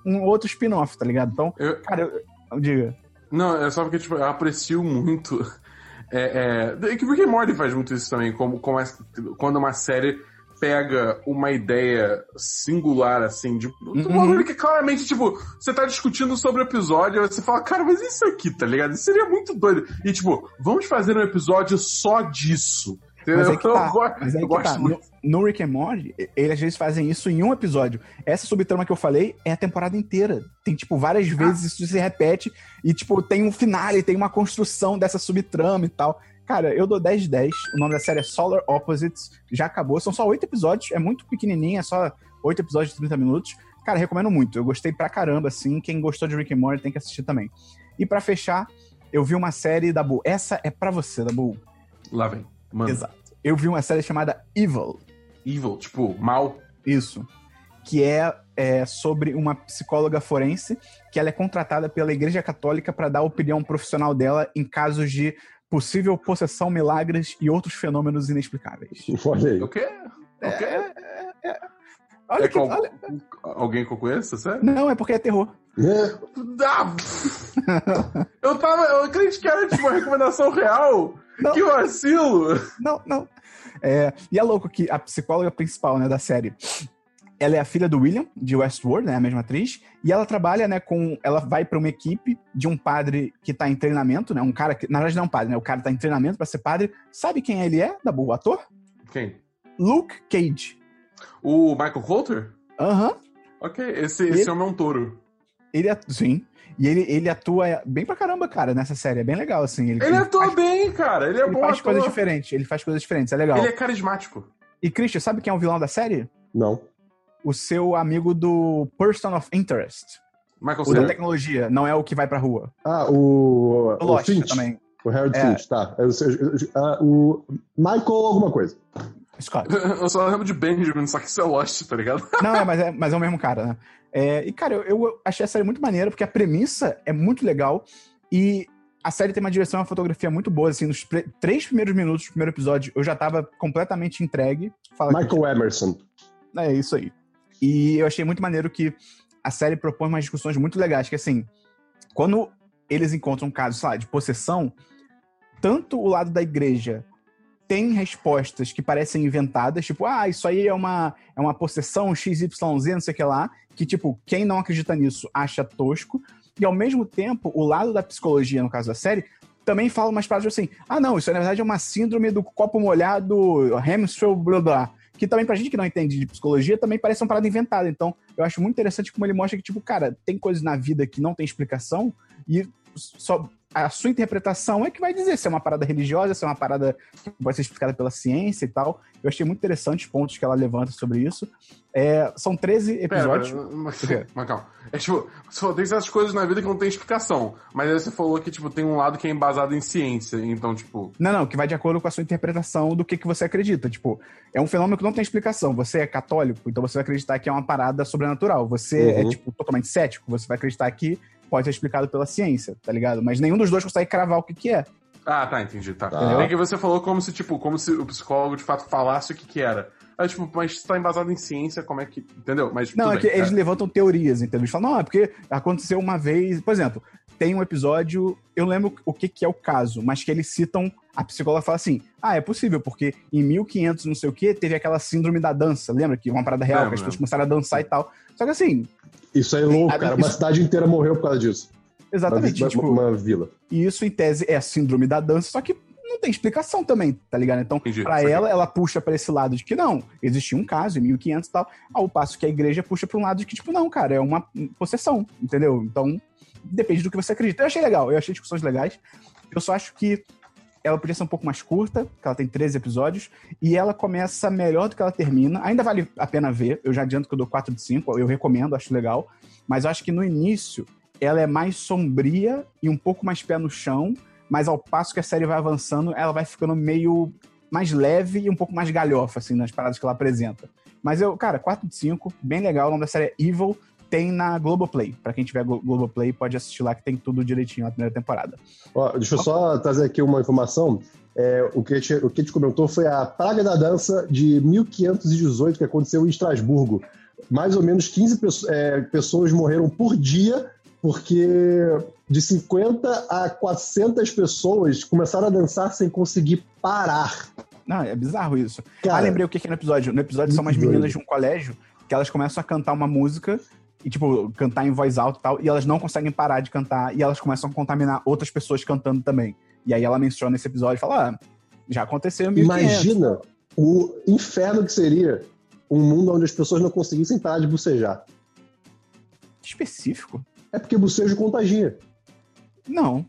um outro spin-off, tá ligado? Então, Eu- cara, eu, diga. Não, é só porque tipo, eu aprecio muito. É, é, é que Rick and Morty faz muito isso também, como, como é- quando uma série pega uma ideia singular, assim, de um Uhum. bagulho que claramente, tipo, você tá discutindo sobre o episódio, aí você fala, cara, mas isso aqui, tá ligado? Isso seria muito doido. E, tipo, vamos fazer um episódio só disso. Mas aí que tá. Mas aí eu que gosto tá. muito. No, no Rick and Morty, eles às vezes fazem isso em um episódio. Essa subtrama que eu falei é a temporada inteira. Tem, tipo, várias vezes isso se repete e, tipo, tem um finale, tem uma construção dessa subtrama e tal. Cara, eu dou 10 de 10. O nome da série é Solar Opposites. Já acabou. São só 8 episódios. É muito pequenininho. É só 8 episódios de 30 minutos. Cara, recomendo muito. Eu gostei pra caramba, assim. Quem gostou de Rick and Morty tem que assistir também. E pra fechar, eu vi uma série da Bull. Essa é pra você, da Bull. Lá vem. Mano, Exato. Eu vi uma série chamada Evil. evil, tipo, mal. Isso. Que é, é sobre uma psicóloga forense que ela é contratada pela Igreja Católica para dar a opinião profissional dela em casos de possível possessão, milagres e outros fenômenos inexplicáveis. Olha aí. O quê? O quê? Olha É que, com- olha- Alguém que eu conheço, sério? Não, é porque é terror. É, Ah, eu tava. Eu acredito que era tipo uma recomendação real. Não. Que vacilo! Não, não. É, e é louco que a psicóloga principal né, da série, ela é a filha do William, de Westworld, né, a mesma atriz, e ela trabalha né, com. Ela vai para uma equipe de um padre que tá em treinamento, né? Um cara que. Na verdade, não é um padre, né? O cara tá em treinamento para ser padre. Sabe quem ele é, da o ator? Quem? Luke Cage. O Michael Coulter? Aham. Ok, esse, esse homem é um touro. Ele atu- Sim. E ele, ele atua bem pra caramba, cara, nessa série. É bem legal, assim. Ele, Ele atua faz, bem, cara. Ele é ele bom faz ator. coisas diferentes. Ele faz coisas diferentes, é legal. Ele é carismático. E, Christian, sabe quem é o vilão da série? Não. O seu amigo do Person of Interest. Michael O da tecnologia, não é o que vai pra rua. Ah, o. O O Lost Finch. também. O Harold É. Finch, tá. Eu- eu- ah, o Michael alguma coisa. Scott. Eu só lembro de Benjamin, só que isso é Lost, tá ligado? Não, é, mas é, mas é o mesmo cara, né? É, e, cara, eu, eu achei a série muito maneira, porque a premissa é muito legal e a série tem uma direção e uma fotografia muito boa, assim, nos três primeiros minutos do primeiro episódio eu já tava completamente entregue. Fala, Michael Emerson. É isso aí. E eu achei muito maneiro que a série propõe umas discussões muito legais, que assim, quando eles encontram um caso, sei lá, de possessão, tanto o lado da igreja tem respostas que parecem inventadas, tipo, ah, isso aí é uma, é uma possessão XYZ, não sei o que lá, que, tipo, quem não acredita nisso acha tosco, E ao mesmo tempo, o lado da psicologia, no caso da série, também fala umas frases assim: ah, não, isso na verdade é uma síndrome do copo molhado, hamstring, blá blá. Que também, pra gente que não entende de psicologia, também parece uma parada inventada. Então, eu acho muito interessante como ele mostra que, tipo, cara, tem coisas na vida que não tem explicação e só a sua interpretação é que vai dizer se é uma parada religiosa, se é uma parada que pode ser explicada pela ciência e tal. Eu achei muito interessante os pontos que ela levanta sobre isso. É, são 13 episódios. Pera, mas, mas calma. É tipo, tem essas coisas na vida que não tem explicação. Mas aí você falou que, tipo, tem um lado que é embasado em ciência. Então, tipo. Não, não, que vai de acordo com a sua interpretação do que, que você acredita. Tipo, é um fenômeno que não tem explicação. Você é católico, então você vai acreditar que é uma parada sobrenatural. Você é, uhum. é, tipo, totalmente cético, você vai acreditar que pode ser explicado pela ciência, tá ligado? Mas nenhum dos dois consegue cravar o que, que é. Ah, tá, entendi, tá. tá. É que você falou como se, tipo, como se o psicólogo de fato falasse o que, que era. Aí, tipo, mas está embasado em ciência, como é que. Entendeu? Mas, não, é bem, que eles levantam teorias, entendeu? Eles falam, não, é porque aconteceu uma vez. Por exemplo, tem um episódio, eu lembro o que, que é o caso, mas que eles citam. A psicóloga fala assim: ah, é possível, porque em 1500 não sei o que, teve aquela síndrome da dança. Lembra que uma parada real, que as pessoas começaram a dançar e tal. Só que assim. Isso é louco, cara. Uma cidade inteira morreu por causa disso. Exatamente. Uma, tipo, uma vila. E isso, em tese, é a síndrome da dança, só que não tem explicação também, tá ligado? Então, Entendi, pra ela, ela puxa para esse lado de que não, existia um caso em 1500 e tal, ao passo que a igreja puxa pra um lado de que, tipo, não, cara, é uma possessão, entendeu? Então, depende do que você acredita. Eu achei legal, eu achei discussões legais. Eu só acho que ela podia ser um pouco mais curta, que ela tem 13 episódios, e ela começa melhor do que ela termina. Ainda vale a pena ver, eu já adianto que eu dou 4 de 5, eu recomendo, acho legal. Mas eu acho que no início ela é mais sombria e um pouco mais pé no chão, mas ao passo que a série vai avançando, ela vai ficando meio mais leve e um pouco mais galhofa, assim, nas paradas que ela apresenta. Mas eu, cara, 4 de 5, bem legal. O nome da série é Evil, tem na Globoplay. Pra quem tiver Globoplay, pode assistir lá que tem tudo direitinho na primeira temporada. Ó, deixa eu só trazer aqui uma informação. É, o, que a gente, o que a gente comentou foi a Praga da Dança de 1518, que aconteceu em Estrasburgo. Mais ou menos 15 é, pessoas morreram por dia porque de 50 a 400 pessoas começaram a dançar sem conseguir parar. Não, é bizarro isso. Cara, ah, lembrei o que é no episódio. No episódio são umas meninas de um colégio que elas começam a cantar uma música e, tipo, cantar em voz alta e tal, e elas não conseguem parar de cantar e elas começam a contaminar outras pessoas cantando também. E aí ela menciona esse episódio e fala, ah, já aconteceu em 1500. Imagina o inferno que seria um mundo onde as pessoas não conseguissem parar de bucejar. Específico. É porque bocejo contagia. Não.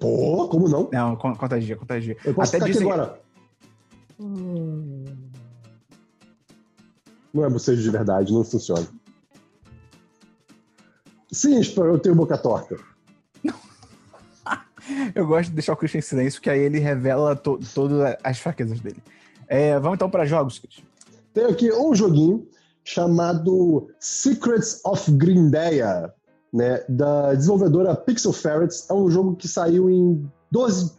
Pô, como não? Não, contagia, contagia. Eu posso Até ficar dizem... aqui agora. Hum... Não é bocejo de verdade, não funciona. Sim, eu tenho boca torta. eu gosto de deixar o Christian em silêncio, que aí ele revela to todas as fraquezas dele. É, vamos então para jogos, Christian. Tem aqui um joguinho chamado Secrets of Grindeia né, da desenvolvedora Pixel Ferrets. É um jogo que saiu em 12,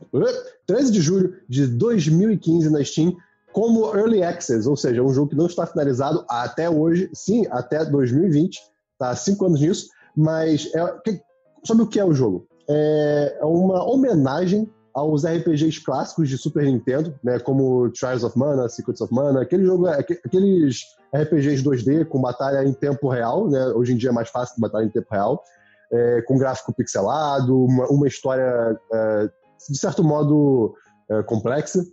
13 de julho de 2015 na Steam como Early Access, ou seja, um jogo que não está finalizado até hoje, sim, até 2020, tá? Cinco anos nisso, mas é, que, sobre o que é o jogo? É, é uma homenagem aos RPGs clássicos de Super Nintendo, né, como Trials of Mana, Secrets of Mana, aquele jogo, aqueles RPGs 2D com batalha em tempo real, né? Hoje em dia é mais fácil batalha em tempo real, é, com gráfico pixelado, uma, uma história é, de certo modo é, complexa,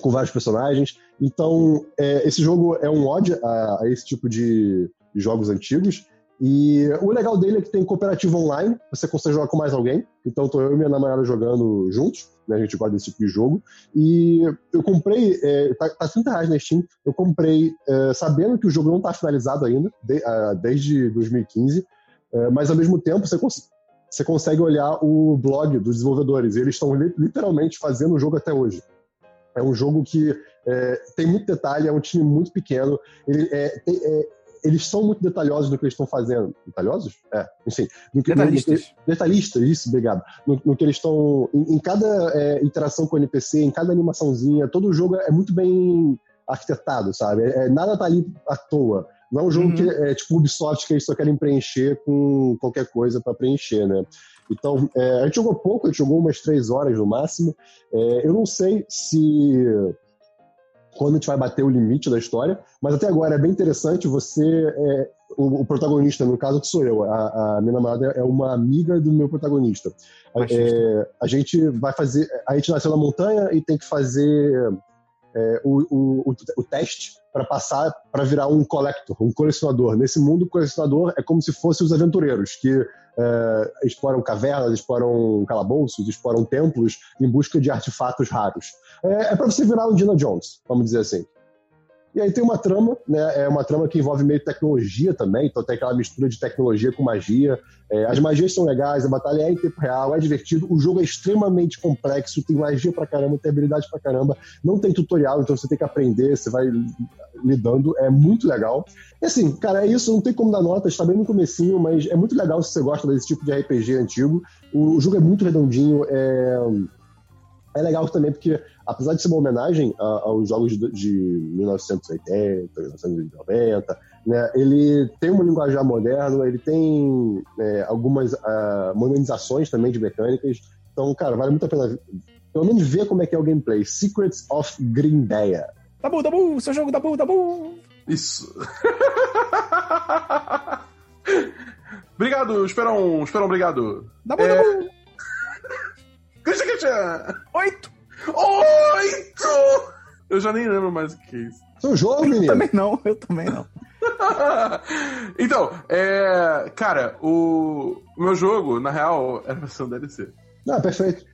com vários personagens. Então, é, esse jogo é um ódio a, a esse tipo de jogos antigos. E o legal dele é que tem cooperativo online, você consegue jogar com mais alguém. Então tô eu e minha namorada jogando juntos, né? A gente gosta desse tipo de jogo. E eu comprei, é, tá, tá 30 reais na Steam, eu comprei é, sabendo que o jogo não tá finalizado ainda, de, uh, desde 2015, é, mas ao mesmo tempo você, cons você consegue olhar o blog dos desenvolvedores, eles estão li literalmente fazendo o jogo até hoje. É um jogo que é, tem muito detalhe, é um time muito pequeno, ele é, tem, é, eles são muito detalhosos no que eles estão fazendo. Detalhosos? É, enfim. No que, detalhistas. No, detalhistas, isso, obrigado. No, no que eles estão. Em, em, cada é, interação com o NPC, em cada animaçãozinha, todo o jogo é muito bem arquitetado, sabe? É, nada tá ali à toa. Não é um jogo uhum. que é tipo Ubisoft que eles só querem preencher com qualquer coisa para preencher, né? Então, é, a gente jogou pouco, a gente jogou umas três horas no máximo. É, eu não sei se quando a gente vai bater o limite da história, mas até agora é bem interessante, você é, o, o protagonista, no caso, que sou eu. A, a minha namorada é uma amiga do meu protagonista. É, a gente vai fazer. A gente nasceu na montanha e tem que fazer é, o, o, o, o teste para passar para virar um collector, um colecionador. Nesse mundo, o colecionador é como se fossem os aventureiros que é, exploram cavernas, exploram calabouços, exploram templos em busca de artefatos raros. É, é para você virar um Indiana Jones, vamos dizer assim. E aí tem uma trama, né? É uma trama que envolve meio tecnologia também, então tem aquela mistura de tecnologia com magia. É, as magias são legais, a batalha é em tempo real, é divertido, o jogo é extremamente complexo, tem magia pra caramba, tem habilidade pra caramba, não tem tutorial, então você tem que aprender, você vai lidando, é muito legal. E assim, cara, é isso, não tem como dar nota, está bem no comecinho, mas é muito legal se você gosta desse tipo de RPG antigo. O, o jogo é muito redondinho, é é legal também porque, apesar de ser uma homenagem a, aos jogos de, de 1980, 1990, né, ele tem um linguajar moderno, ele tem é, algumas uh, modernizações também de mecânicas. Então, cara, vale muito a pena pelo menos ver como é que é o gameplay. Secrets of Grindeia. Dabu, Dabu, seu jogo, Dabu, Dabu. Isso. obrigado, Esperão, Esperão, obrigado. Dabu, É, Dabu. Christian, Christian! Oito. Oito! Eu já nem lembro mais o que é isso. Seu jogo, Eu menino. também não, eu também não. então, é. Cara, o o meu jogo, na real, era pra ser um DLC. Ah, perfeito.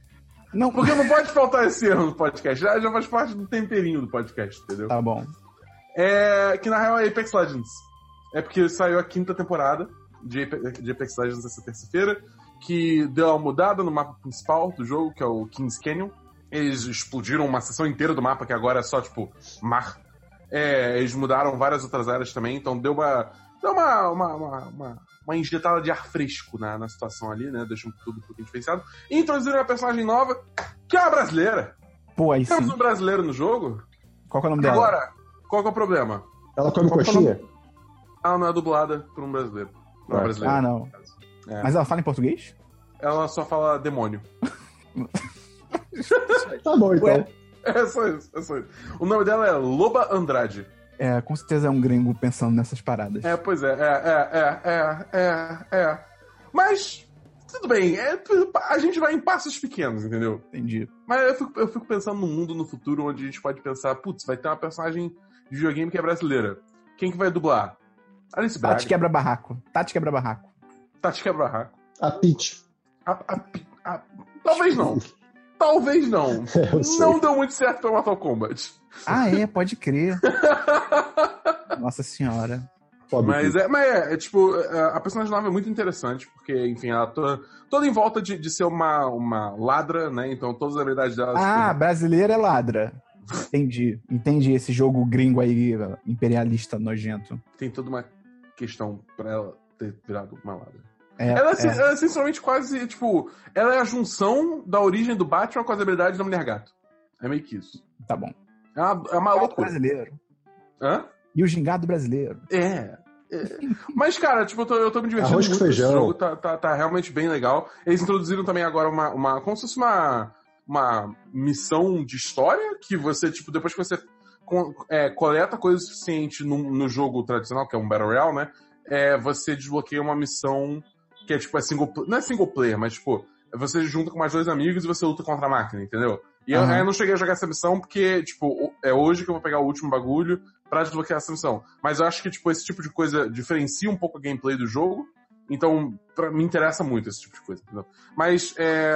Não, Porque não pode faltar esse erro no podcast. Já, já faz parte do temperinho do podcast, entendeu? Tá bom. É. Que na real é Apex Legends. É porque saiu a quinta temporada de Apex Legends essa terça-feira, que deu uma mudada no mapa principal do jogo, que é o Kings Canyon. Eles explodiram uma seção inteira do mapa, que agora é só, tipo, mar. É, eles mudaram várias outras áreas também, então deu uma. Deu uma, uma, uma, uma, uma injetada de ar fresco na, na situação ali, né? Deixou tudo um pouquinho diferenciado. E introduziram uma personagem nova, que é a brasileira. Pô, aí Temos sim. um brasileiro no jogo. Qual que é o nome dela? Agora, qual que é o problema? Ela come Qual é coxinha? Ela não é dublada por um brasileiro. Não é Ah, brasileira. Ah, não. É. Mas ela fala em português? Ela só fala demônio. Tá bom, então. Ué. É só isso, é só isso. O nome dela é Loba Andrade. É, com certeza é um gringo pensando nessas paradas. É, pois é, é, é, é, é, é, é. Mas, tudo bem, é, a gente vai em passos pequenos, entendeu? Entendi. Mas eu fico, eu fico pensando num mundo no futuro onde a gente pode pensar, putz, vai ter uma personagem de videogame que é brasileira. Quem que vai dublar? Alice Braga. Tati quebra barraco. Tati quebra barraco. Tati Quebra-Barraco. A Peach. A- a- a- Talvez não. Talvez não. Sei. Não deu muito certo pra Mortal Kombat. Ah, é, pode crer. Nossa senhora. Pobre Mas é, mas é, é, tipo, a a personagem nova é muito interessante, porque, enfim, ela toda, toda em volta de, de ser uma, uma ladra, né? Então todas as habilidades dela. Ah, tipo, brasileira é ladra. Entendi. Entendi esse jogo gringo aí, imperialista nojento. tem toda uma questão pra ela ter virado uma ladra. É, ela, é, é. ela é essencialmente quase, tipo, ela é a junção da origem do Batman com as habilidades da Mulher Gato. É meio que isso. Tá bom. É uma, é uma loucura. brasileiro. Hã? E o gingado brasileiro. É. é. Mas, cara, tipo, eu tô, eu tô me divertindo Arroz muito esse feijão. jogo, tá, tá, tá realmente bem legal. Eles introduziram também agora uma, uma como se fosse uma, uma missão de história, que você, tipo, depois que você co- é, coleta coisa suficiente no, no jogo tradicional, que é um Battle Royale, né? É, você desbloqueia uma missão que é, tipo, é single não é single player, mas, tipo, você junta com mais dois amigos e você luta contra a máquina, entendeu? E eu, Aham. eu não cheguei a jogar essa missão porque, tipo, é hoje que eu vou pegar o último bagulho pra desbloquear essa missão. Mas eu acho que, tipo, esse tipo de coisa diferencia um pouco a gameplay do jogo. Então, pra, me interessa muito esse tipo de coisa, entendeu? Mas, é,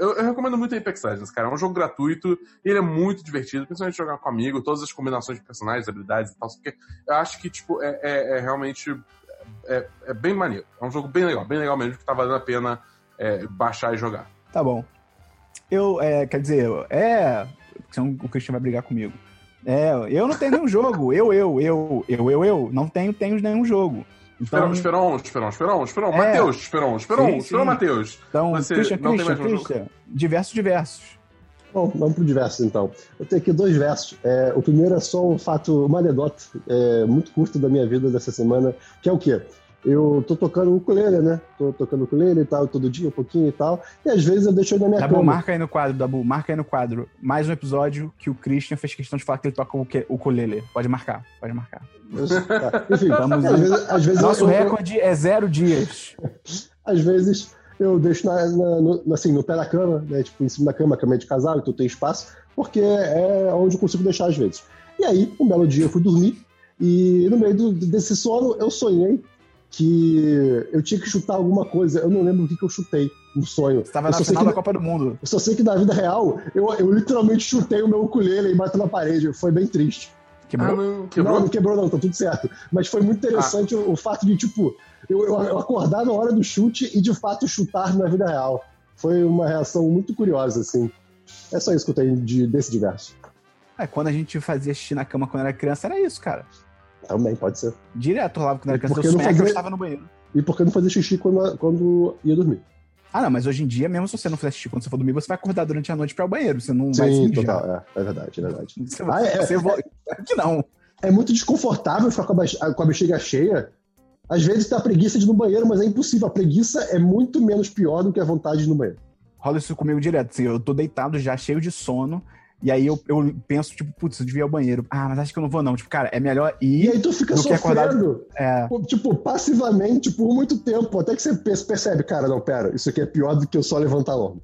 eu, eu recomendo muito Apex Legends, cara. É um jogo gratuito, ele é muito divertido, principalmente jogar com amigo, todas as combinações de personagens, habilidades e tal. Porque eu acho que, tipo, é, é- é realmente é, é bem maneiro. É um jogo bem legal, bem legal mesmo, que tá valendo a pena é, baixar e jogar. Tá bom. Eu, é, quer dizer, é. Senão o Christian vai brigar comigo. É, eu não tenho nenhum jogo. Eu, eu, eu, eu, eu, eu. Não tenho, tenho nenhum jogo. Então, Esperão, Esperão, Esperão, Esperão, É. Matheus, Esperão, Esperão, Sim, Esperão, sim. Matheus. então Você Christian, Christian? Christian. Diversos, diversos. Bom, vamos pro diversos então. Eu tenho aqui dois versos. É, o primeiro é só um fato, uma anedota é, muito curta da minha vida dessa semana, que é o quê? eu tô tocando ukulele, né? Tô tocando ukulele e tal, todo dia, um pouquinho e tal. E às vezes eu deixo ele na minha Dabu, cama. marca aí no quadro, Dabu, marca aí no quadro. Mais um episódio que o Christian fez questão de falar que ele toca o o ukulele. Pode marcar, pode marcar. Tá. Enfim, Vamos às vezes, às vezes Nosso eu- recorde é zero dias. às vezes eu deixo na, na- no, assim, no pé da cama, né? Tipo, em cima da cama, a cama é de casal, então tem espaço, porque é onde eu consigo deixar às vezes. E aí, um belo dia eu fui dormir e no meio do- desse sono eu sonhei que eu tinha que chutar alguma coisa. Eu não lembro o que, que eu chutei no sonho. Você tava eu na final da Copa do Mundo. Eu só sei que na vida real, eu, eu literalmente chutei o meu ukulele e bateu na parede. Foi bem triste. Quebrou. Ah, não, Não, quebrou? não quebrou não, tá tudo certo. Mas foi muito interessante o, o fato de, tipo, eu, eu, acordar na hora do chute e de fato chutar na vida real. Foi uma reação muito curiosa, assim. É só isso que eu tenho de, desse diverso. É, quando a gente fazia xixi na cama quando era criança, era isso, cara. Também pode ser. Direto rolava quando era criança. Porque Eu não que eu fazia- estava no banheiro. E por que não fazer xixi quando, quando ia dormir? Ah, não, mas hoje em dia, mesmo se você não fizer xixi quando você for dormir, você vai acordar durante a noite pra ir ao banheiro. Você não vai se Sim, total. É, é verdade, é verdade. Você, Ah, é, você é. vo- Claro que não. É muito desconfortável ficar com a, com a bexiga cheia. Às vezes dá preguiça de ir no banheiro, mas é impossível. A preguiça é muito menos pior do que a vontade de ir no banheiro. Rola isso comigo direto. Assim, eu tô deitado já, cheio de sono. E aí eu, eu penso, tipo, putz, eu devia ir ao banheiro. Ah, mas acho que eu não vou, não. Tipo, cara, é melhor E ir. aí tu fica do que acordado- sofrendo, É, tipo, passivamente por muito tempo, até que você pe- percebe, cara, não, pera, isso aqui é pior do que eu só levantar a o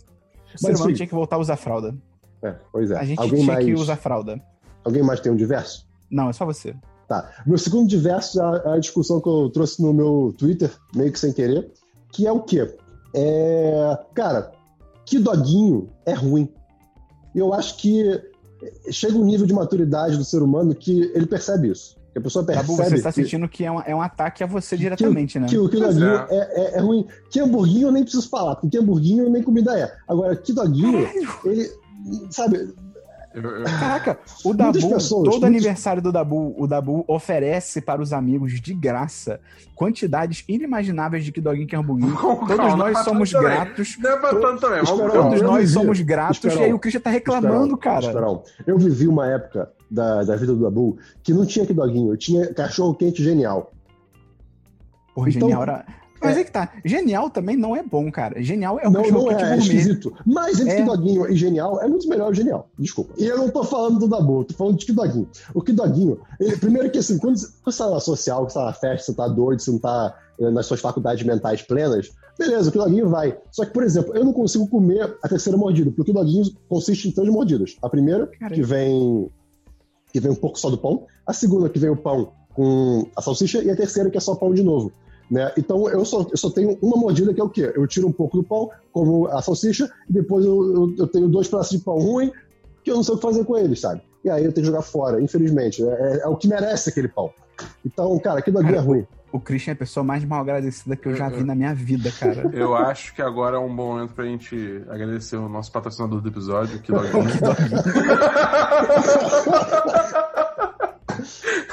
Mas, ser humano tinha que voltar a usar fralda. É, pois é. A gente alguém, tinha mais, que usar fralda. alguém mais tem um diverso? Não, é só você. Tá. Meu segundo diverso é a discussão que eu trouxe no meu Twitter, meio que sem querer, que é o quê? É. Cara, que doguinho é ruim. E eu acho que chega um nível de maturidade do ser humano que ele percebe isso. Que a pessoa percebe Tabu, você está que, sentindo que é um, é um ataque a você diretamente, né? que o que Pois doguinho é. é. É, é ruim. Que hamburguinho eu nem preciso falar, porque hamburguinho nem comida é. Agora, que doguinho, ele. Sabe, Caraca, o Dabu, pessoas, todo muitas- aniversário do Dabu, o Dabu oferece para os amigos de graça quantidades inimagináveis de Kidoguinho que hamburguinho. Calma, Todos nós pra somos gratos. Não é pra tanto também, vamos Esperão, calma. Todos nós vivi- somos gratos. Esperão, e aí o Christian tá reclamando, Esperão, cara. Esperão. Eu vivi uma época da, da vida do Dabu que não tinha que doguinho, eu tinha cachorro quente genial. Porra, Então, genial era. Mas é que tá. Genial também não é bom, cara. Genial é um não, cachorro não é, é esquisito. Mas entre É. que doguinho e genial, é muito melhor o genial. Desculpa. E eu não tô falando do Dabu, tô falando de que doguinho. O que doguinho, ele, primeiro que assim, quando você tá na social, você tá na festa, você tá doido, você não tá eh, nas suas faculdades mentais plenas, beleza, o que doguinho vai. Só que, por exemplo, eu não consigo comer a terceira mordida, porque o que doguinho consiste em três mordidas. A primeira, Caramba. que vem que vem um pouco só do pão, a segunda que vem o pão com a salsicha e a terceira que é só pão de novo. Né? Então eu só, eu só tenho uma mordida que é o quê? Eu tiro um pouco do pão, como a salsicha, e depois eu, eu, eu tenho dois pedaços de pão ruim que eu não sei o que fazer com eles, sabe? E aí eu tenho que jogar fora, infelizmente. É, é o que merece aquele pão. Então, cara, aquilo ali é ruim. O Christian é a pessoa mais mal agradecida que eu já vi na minha vida, cara. Eu acho que agora é um bom momento pra gente agradecer o nosso patrocinador do episódio, que logo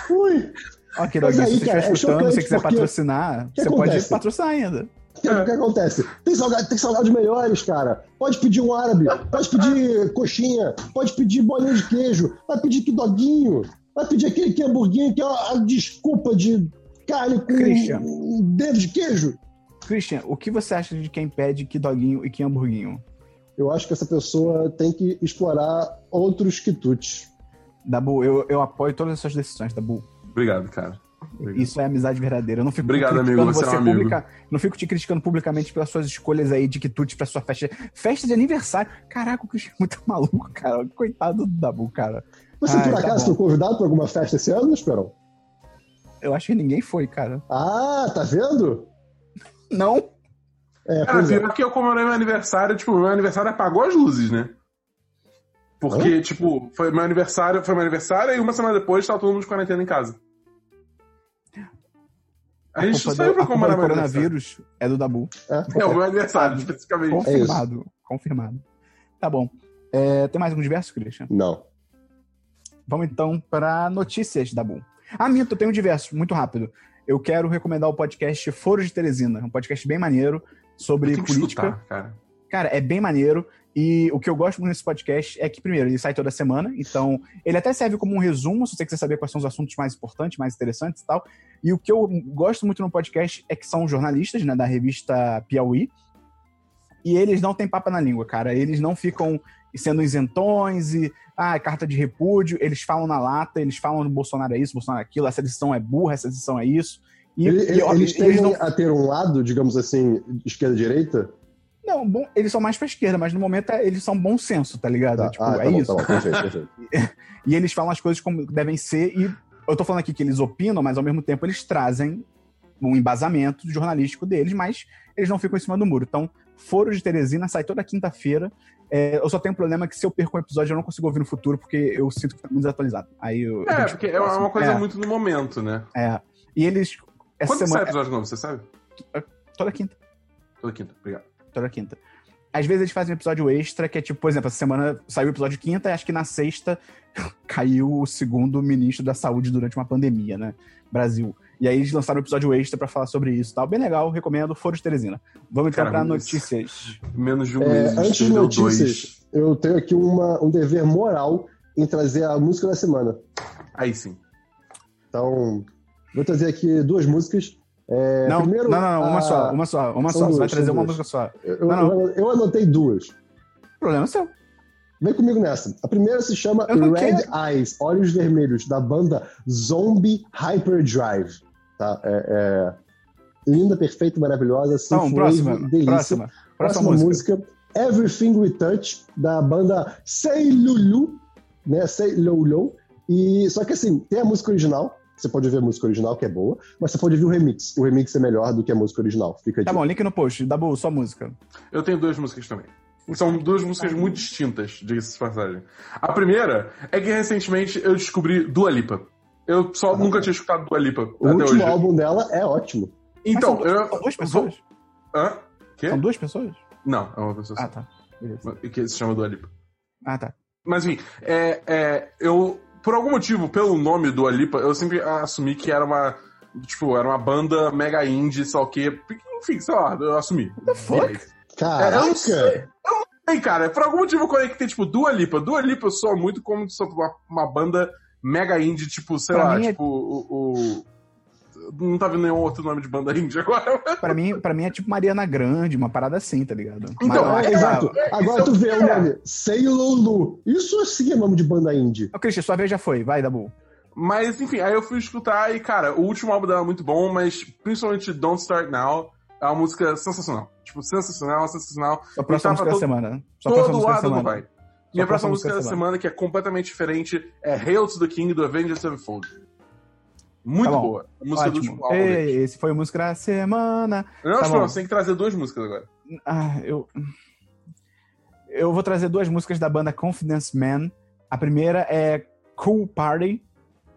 Ui! Ok, aí, se você cara, estiver é escutando, se chocante você quiser porque- patrocinar, você pode acontece? patrocinar ainda. O que, o que acontece? Tem salgado, tem salgados melhores, cara. Pode pedir um árabe, pode pedir coxinha, pode pedir bolinha de queijo, vai pedir que doguinho, vai pedir aquele que hamburguinho que é a, a desculpa de carne com Christian. um dedo de queijo. Christian, o que você acha de quem pede que doguinho e que hamburguinho? Eu acho que essa pessoa tem que explorar outros quitutes. Dabu, eu, eu apoio todas as suas decisões, Dabu. Obrigado, cara. Obrigado. Isso é amizade verdadeira. Eu não fico Obrigado, criticando amigo, você é um amigo. publica- não fico te criticando publicamente pelas suas escolhas aí de quitutes pra sua festa. Festa de aniversário. Caraca, o Christian é muito maluco, cara. Coitado do Dabu, cara. Você, Ai, por tá acaso, bom. foi convidado para alguma festa esse ano, Esperão? Eu acho que ninguém foi, cara. Ah, tá vendo? Não. É, Cara, pois é. pior que eu comemorei meu aniversário, tipo, meu aniversário apagou as luzes, né? Porque, tipo, foi meu aniversário, foi meu aniversário e uma semana depois tava todo mundo de quarentena em casa. A gente saiu do, pra a culpa comemorar do meu aniversário. coronavírus é do Dabu. É, É o meu aniversário, especificamente. Confirmado. Confirmado. Tá bom. É, tem mais algum diverso, Christian? Não. Vamos então para notícias, Dabu. Ah, minto, eu tenho um diverso, muito rápido. Eu quero recomendar o podcast Foro de Teresina, um podcast bem maneiro sobre política. escutar, cara. Cara, é bem maneiro. E o que eu gosto muito nesse podcast é que, primeiro, ele sai toda semana, então ele até serve como um resumo, se você quiser saber quais são os assuntos mais importantes, mais interessantes e tal. E o que eu gosto muito no podcast é que são jornalistas, né, da revista Piauí, e eles não têm papa na língua, cara. Eles não ficam sendo isentões e, ah, carta de repúdio. Eles falam na lata, eles falam no Bolsonaro é isso, Bolsonaro é aquilo, essa decisão é burra, essa decisão é isso. E, Ele- e, eles eles tendem não, a ter um lado, digamos assim, esquerda-direita? Não, bom, eles são mais pra esquerda, mas no momento é- eles são bom senso, tá ligado? Tá. Tipo, ah, é tá bom, isso. tá bom, perfeito, perfeito. E eles falam as coisas como devem ser, e eu tô falando aqui que eles opinam, mas ao mesmo tempo eles trazem um embasamento jornalístico deles, mas eles não ficam em cima do muro. Então, Foro de Teresina sai toda quinta-feira. É, eu só tenho um problema que se eu perco um episódio, eu não consigo ouvir no futuro, porque eu sinto que tá muito desatualizado. Aí eu, eu É, deixo porque é uma coisa É, muito no momento, né? É. E eles. Essa Quando sai semana. episódio novo, você sabe? Toda quinta. Toda quinta, obrigado. Toda quinta. Às vezes eles fazem um episódio extra, que é tipo, por exemplo, essa semana saiu o episódio quinta, e acho que na sexta caiu o segundo ministro da saúde durante uma pandemia, né? Brasil. E aí eles lançaram um episódio extra pra falar sobre isso e tal. Bem legal, recomendo. Foro de Teresina. Vamos Cara, pra mas- notícias. Menos de um É, mês. antes de notícias, dois. eu tenho aqui uma, um dever moral em trazer a música da semana. Aí sim. Então, vou trazer aqui duas músicas. É, não, primeiro, não, não, não, uma a- só, uma só, uma São só. Você vai duas, trazer uma duas. música só. Eu, Não, eu- eu anotei duas. Problema é seu. Vem comigo nessa. A primeira se chama não Red quero. Eyes, Olhos Vermelhos, da banda Zombie Hyperdrive. Tá? É, é linda, perfeita, maravilhosa. Então, synthwave, próxima, delícia. próxima. Próxima Próxima música. música. Everything We Touch, da banda Say Lulu, né? Say Lulu. E, só que assim, tem a música original, você pode ouvir a música original, que é boa, mas você pode ouvir o remix. O remix é melhor do que a música original. Fica Tá bom, link no post. Dabu, só música. Eu tenho duas músicas também. São duas músicas muito distintas, diga-se de passagem. A primeira é que recentemente eu descobri Dua Lipa. Eu só nunca tinha escutado Dua Lipa O até último hoje. álbum dela é ótimo. Então, Mas são, eu. são duas pessoas? Hã? Quê? São duas pessoas? Não, é uma pessoa Ah, só. tá. Beleza. Que se chama Dua Lipa. Ah, tá. Mas enfim, é, é, eu, por algum motivo, pelo nome do Alipa, eu sempre assumi que era uma, tipo, era uma banda mega indie, sei lá o quê. Enfim, sei lá, eu assumi. What the fuck? Caraca! É, eu não sei. Ei, cara, por algum motivo eu conectei, tipo, Dua Lipa. Dua Lipa soa muito como uma, uma banda mega indie, tipo, sei Pra lá, é- tipo, o, o- Não tá vendo nenhum outro nome de banda indie agora. Pra mim, pra mim é tipo Mariana Grande, uma parada assim, tá ligado? Então, Mas- É, exato. Agora tu vê é. o nome. Say Lulu. Isso sim é nome de banda indie. Ô, Christian, sua vez já foi. Vai, Dabu. Mas, enfim, aí eu fui escutar e, cara, o último álbum dela é muito bom, mas principalmente Don't Start Now é uma música sensacional. Tipo, sensacional, sensacional. Sua próxima tava música da todo- semana. Sua próxima Todo da lado não semana. vai. Minha próxima próxima música da música da semana, que é completamente diferente, é Hail to the King do Avengers Sevenfold. Muito Tá boa. A música do Ótimo. último álbum. Ei, esse foi a música da semana. Não, tá você tem que trazer duas músicas agora. Ah, eu. Eu vou trazer duas músicas da banda Confidence Man. A primeira é Cool Party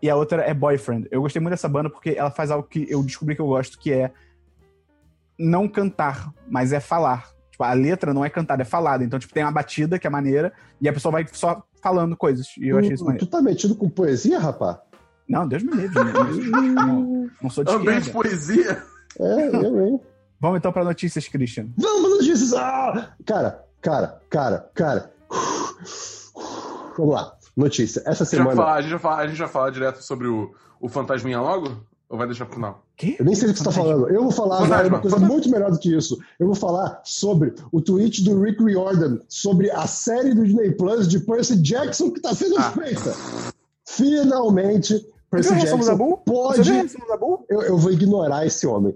e a outra é Boyfriend. Eu gostei muito dessa banda porque ela faz algo que eu descobri que eu gosto, que é não cantar, mas é falar. Tipo, a letra não é cantada, é falada. Então, tipo, tem uma batida que é maneira e a pessoa vai só falando coisas. E eu achei isso Tu, maneiro. tu tá metido com poesia, rapá? Não, Deus me livre. Não, não, não sou de Ambiente esquerda. poesia. É, eu, hein? Vamos então pra notícias, Christian. Vamos, notícias! Ah! Cara, cara, cara, cara. Vamos lá. Notícia. Essa semana. fala- a, gente já fala, a gente já fala direto sobre o, o Fantasminha logo? Ou vai deixar pro final? Que? Eu nem sei o que você tá falando. Eu vou falar agora uma coisa muito melhor do que isso. Eu vou falar sobre o tweet do Rick Riordan sobre a série do Disney Plus de Percy Jackson que tá sendo Ah. feita. Finalmente, Percy Jackson pode. Eu, eu vou ignorar esse homem.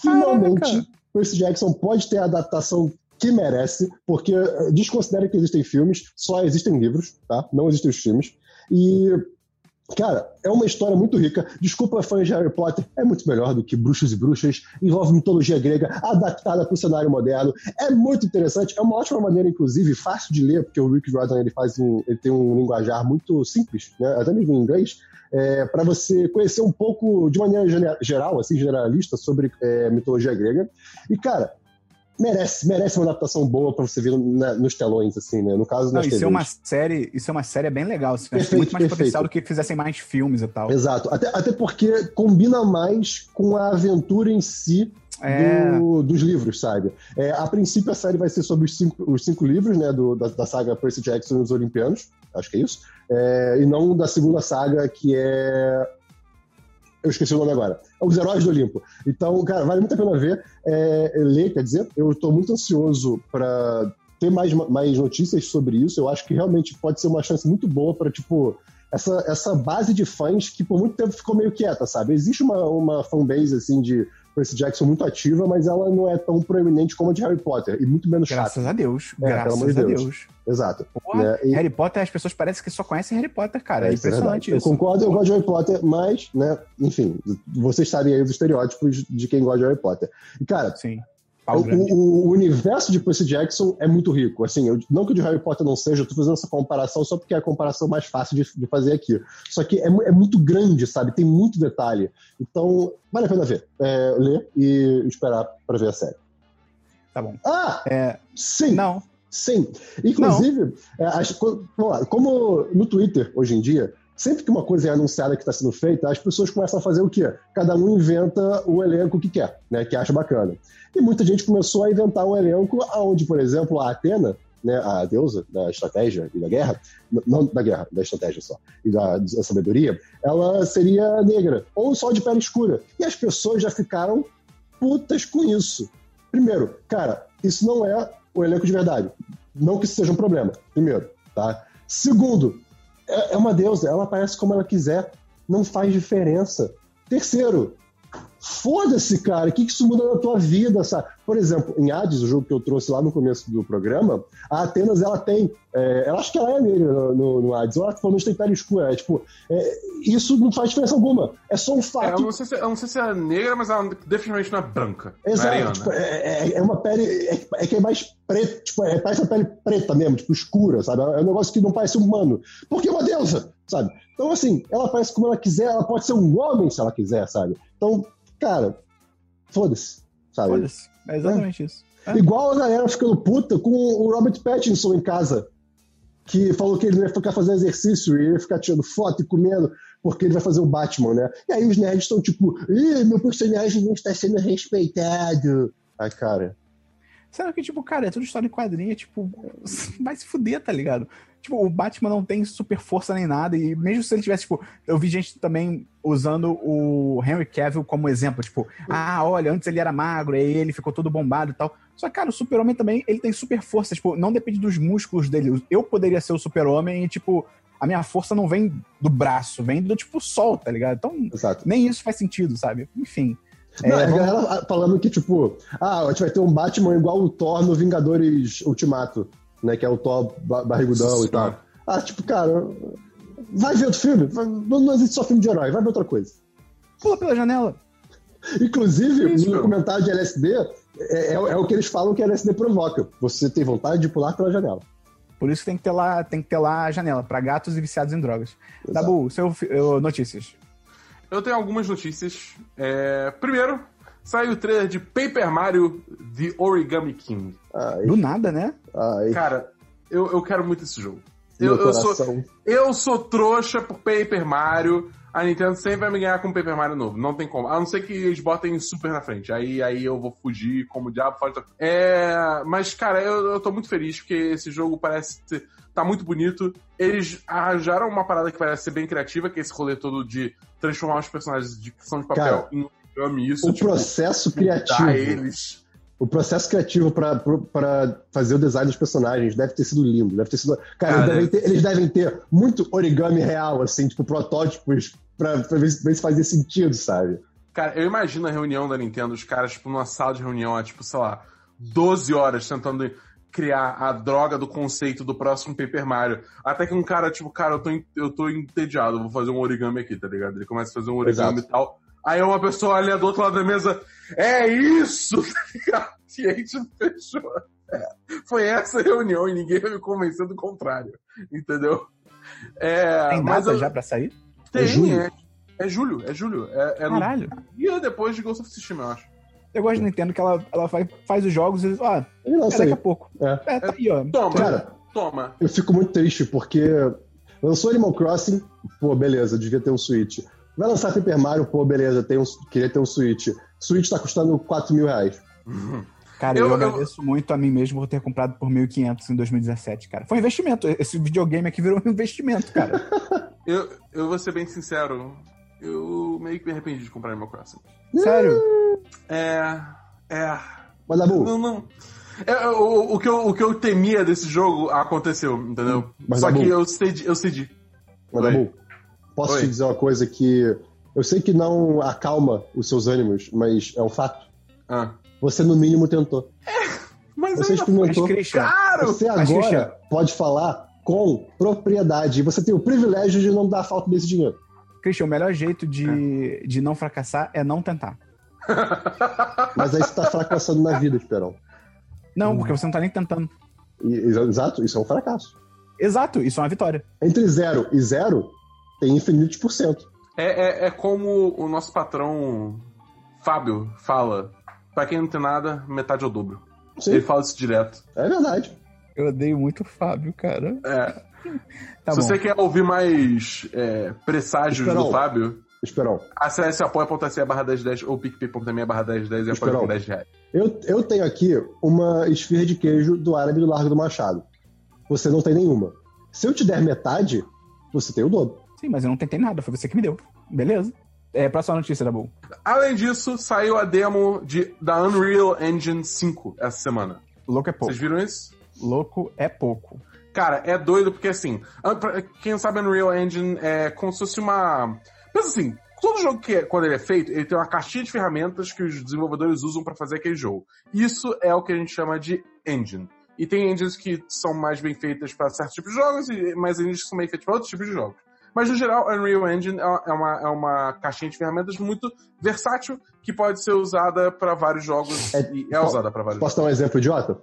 Finalmente, Caraca. Percy Jackson pode ter a adaptação que merece, porque eh, desconsidera que existem filmes, só existem livros, tá? Não existem os filmes. E, cara, é uma história muito rica. Desculpa, fãs de Harry Potter, é muito melhor do que Bruxos e Bruxas. Envolve mitologia grega adaptada para o cenário moderno. É muito interessante. É uma ótima maneira, inclusive, fácil de ler, porque o Rick Riordan ele faz um, ele tem um linguajar muito simples, né? até mesmo em inglês. para você conhecer um pouco, de maneira geral, assim, generalista, sobre é, mitologia grega. E, cara, merece, merece uma adaptação boa para você ver na- nos telões, assim, né? No caso, Não, isso é uma série, isso é uma série bem legal. Assim, Perfeito, muito mais perfeito. potencial do que fizessem mais filmes e tal. Exato. Até, até porque combina mais com a aventura em si É. do- dos livros, sabe? É, a princípio, a série vai ser sobre os cinco, os cinco livros, né, do- da, da saga Percy Jackson e os Olimpianos, acho que é isso, É, e não da segunda saga, que é... Eu esqueci o nome agora. Os Heróis do Olimpo. Então, cara, vale muito a pena ver, é, ler, quer dizer, eu tô muito ansioso para ter mais, mais notícias sobre isso. Eu acho que realmente pode ser uma chance muito boa para, tipo, essa, essa base de fãs que por muito tempo ficou meio quieta, sabe? Existe uma, uma fanbase, assim, de Percy Jackson muito ativa, mas ela não é tão proeminente como a de Harry Potter, e muito menos chata. Graças a Deus. É, graças a Deus. Deus. Exato. Porra, né? E- Harry Potter, as pessoas parecem que só conhecem Harry Potter, cara. É, isso é impressionante verdade. isso. Eu concordo, eu gosto de Harry Potter, mas, né, enfim, vocês sabem aí os estereótipos de quem gosta de Harry Potter. E, cara, Sim. o, o- o universo de Percy Jackson é muito rico. Assim, eu- não que o de Harry Potter não seja, eu tô fazendo essa comparação só porque é a comparação mais fácil de, de fazer aqui. Só que é, é muito grande, sabe? Tem muito detalhe. Então, vale a pena ver. É, ler e esperar pra ver a série. Tá bom. Ah! É, Sim! não. Sim. Inclusive, é, as como no Twitter, hoje em dia, sempre que uma coisa é anunciada que está sendo feita, as pessoas começam a fazer o quê? Cada um inventa o elenco que quer, né, que acha bacana. E muita gente começou a inventar um elenco onde, por exemplo, a Atena, né, a deusa da estratégia e da guerra, não da guerra, da estratégia só, e da, da sabedoria, ela seria negra, ou só de pele escura. E as pessoas já ficaram putas com isso. Primeiro, cara, isso não é o elenco de verdade. Não que isso seja um problema, primeiro, tá? Segundo, é, é uma deusa, ela aparece como ela quiser, não faz diferença. Terceiro, foda-se, cara, o que, que isso muda na tua vida, sabe? Por exemplo, em Hades, o jogo que eu trouxe lá no começo do programa, a Atenas, ela tem, é, ela acho que ela é negra no, no, no Hades, ela pelo menos tem pele escura, é, tipo, é, isso não faz diferença alguma, é só um É, eu, fato não sei se, eu não sei se é negra, mas ela definitivamente não é branca. É Exato, tipo, é, é- é uma pele. É, é que é mais preta, tipo, é, parece uma pele preta mesmo, tipo, escura, sabe? É um negócio que não parece humano. Porque é uma deusa, sabe? Então, assim, ela aparece como ela quiser, ela pode ser um homem se ela quiser, sabe? Então, cara, foda-se, sabe? Foda-se. É exatamente isso. É. Igual a galera ficando puta com o Robert Pattinson em casa. Que falou que ele ia ficar fazendo exercício e ia ficar tirando foto e comendo, porque ele vai fazer o Batman, né? E aí os nerds estão tipo, Ih, meu personagem não está sendo respeitado. Ai, cara. Sabe que, tipo, cara, é tudo história em quadrinho, é, tipo, vai se fuder, tá ligado? Tipo, o Batman não tem super força nem nada, e mesmo se ele tivesse, tipo, eu vi gente também usando o Henry Cavill como exemplo, tipo, ah, olha, antes ele era magro, aí ele ficou todo bombado e tal. Só que, cara, o super-homem também, ele tem super força, tipo, não depende dos músculos dele. Eu poderia ser o super-homem e, tipo, a minha força não vem do braço, vem do, tipo, sol, tá ligado? Então, Exato. nem isso faz sentido, sabe? Enfim. Não, É, a vamos- galera falando que, tipo, ah, a gente vai ter um Batman igual o Thor no Vingadores Ultimato, né? Que é o Thor ba- barrigudão e tal. Ah, tipo, cara, vai ver outro filme. Não, não existe só filme de herói, vai ver outra coisa. Pula pela janela. Inclusive, Isso, no comentário de LSD, é, é- é o que eles falam que LSD provoca. Você tem vontade de pular pela janela. Por isso tem que ter lá, tem que ter lá a janela, pra gatos e viciados em drogas. Exato. Dabu, seu eu- notícias. Eu tenho algumas notícias. É, Primeiro, saiu o trailer de Paper Mario The Origami King. Ai, Do nada, né? ai, Cara, eu, eu quero muito esse jogo. Eu, eu, sou, eu sou trouxa por Paper Mario. A Nintendo sempre vai me ganhar com Paper Mario novo. Não tem como. A não ser que eles botem super na frente. Aí, aí eu vou fugir como o diabo da... É... Mas, cara, eu, eu tô muito feliz porque esse jogo parece ser- tá muito bonito. Eles arranjaram uma parada que parece ser bem criativa, que é esse rolê todo de transformar os personagens de que são de papel Cara, em origami. Isso, O tipo, processo criativo. eles. O processo criativo pra fazer o design dos personagens deve ter sido lindo. Deve ter sido. Cara, devem ter, eles devem ter muito origami real, assim, tipo, protótipos pra, pra ver, se- ver se fazia sentido, sabe? Cara, eu imagino a reunião da Nintendo, os caras, tipo, numa sala de reunião há, tipo, sei lá, 12 horas tentando criar a droga do conceito do próximo Paper Mario. Até que um cara, tipo, cara, eu tô, eu tô entediado, vou fazer um origami aqui, tá ligado? Ele começa a fazer um origami Exato. e tal. Aí uma pessoa olha do outro lado da mesa, é isso! Tá ligado? E aí, tipo, fechou. É, foi essa a reunião e ninguém vai me convencer do contrário. Entendeu? É, Tem data eu- já pra sair? Tem, É julho. é, é julho, é julho. É, é no Caralho. dia depois de Ghost of Tsushima, eu acho. Eu gosto da Nintendo que ela, ela faz, faz os jogos e. Ó, Ele não é sei. daqui a pouco. É. É, tá aí, ó. Toma, Cara, toma. eu fico muito triste porque lançou Animal Crossing, pô, beleza, devia ter um Switch. Vai lançar Paper Mario, pô, beleza, tem um, queria ter um Switch. Switch tá custando 4 mil reais. Cara, eu, Eu- eu- agradeço muito a mim mesmo por ter comprado por 1.500 em 2017, cara. Foi um investimento. Esse videogame aqui virou um investimento, cara. Eu, eu vou ser bem sincero, eu meio que me arrependi de comprar Animal Crossing. Sério. É. É. Mas, Dabu, Não, não. É, o, o, que eu, o que eu temia desse jogo aconteceu, entendeu? Mas, Só Dabu- que eu cedi. Eu cedi. mas. Dabu, posso Oi. te dizer uma coisa que eu sei que não acalma os seus ânimos, mas é um fato. Ah. Você, no mínimo, tentou. Mas Você experimentou. Mas, Claro! Você agora pode falar com propriedade. E você tem o privilégio de não dar falta desse dinheiro. Christian, o melhor jeito de, de não fracassar é não tentar. Mas aí você tá fracassando na vida, Esperão. Não, porque você não tá nem tentando. E- Exato, isso é um fracasso. Exato, isso é uma vitória. Entre zero e zero, tem infinitos por cento. É, é, é como o nosso patrão Fábio fala: pra quem não tem nada, metade é o dobro. Sim, Ele fala isso direto. é verdade. Eu odeio muito o Fábio, cara. É. Tá Se bom. você quer ouvir mais é, presságios Esperão. do Fábio, Esperão, acesse apoia.se barra 1010 ou picpay.me barra 1010 e apoia por 10 reais. eu, eu tenho aqui uma esfirra de queijo do árabe do Largo do Machado. Você não tem nenhuma. Se eu te der metade, você tem o dobro. Sim, mas eu não tentei nada, foi você que me deu. Beleza. É, próxima notícia, da Bull. Além disso, saiu a demo de, da Unreal Engine 5 essa semana. Louco é pouco. Vocês viram isso? Louco é pouco. Cara, é doido porque assim, quem não sabe, Unreal Engine é como se fosse uma. Pensa assim, todo jogo que é- quando ele é feito, ele tem uma caixinha de ferramentas que os desenvolvedores usam pra fazer aquele jogo. Isso é o que a gente chama de engine. E tem engines que são mais bem feitas para certos tipos de jogos, e mais engines que são bem feitas para outros tipos de jogos. Mas, no geral, Unreal Engine é uma- é uma, é uma caixinha de ferramentas muito versátil que pode ser usada para vários jogos É- e é usada para vários Posso dar um exemplo idiota? jogos.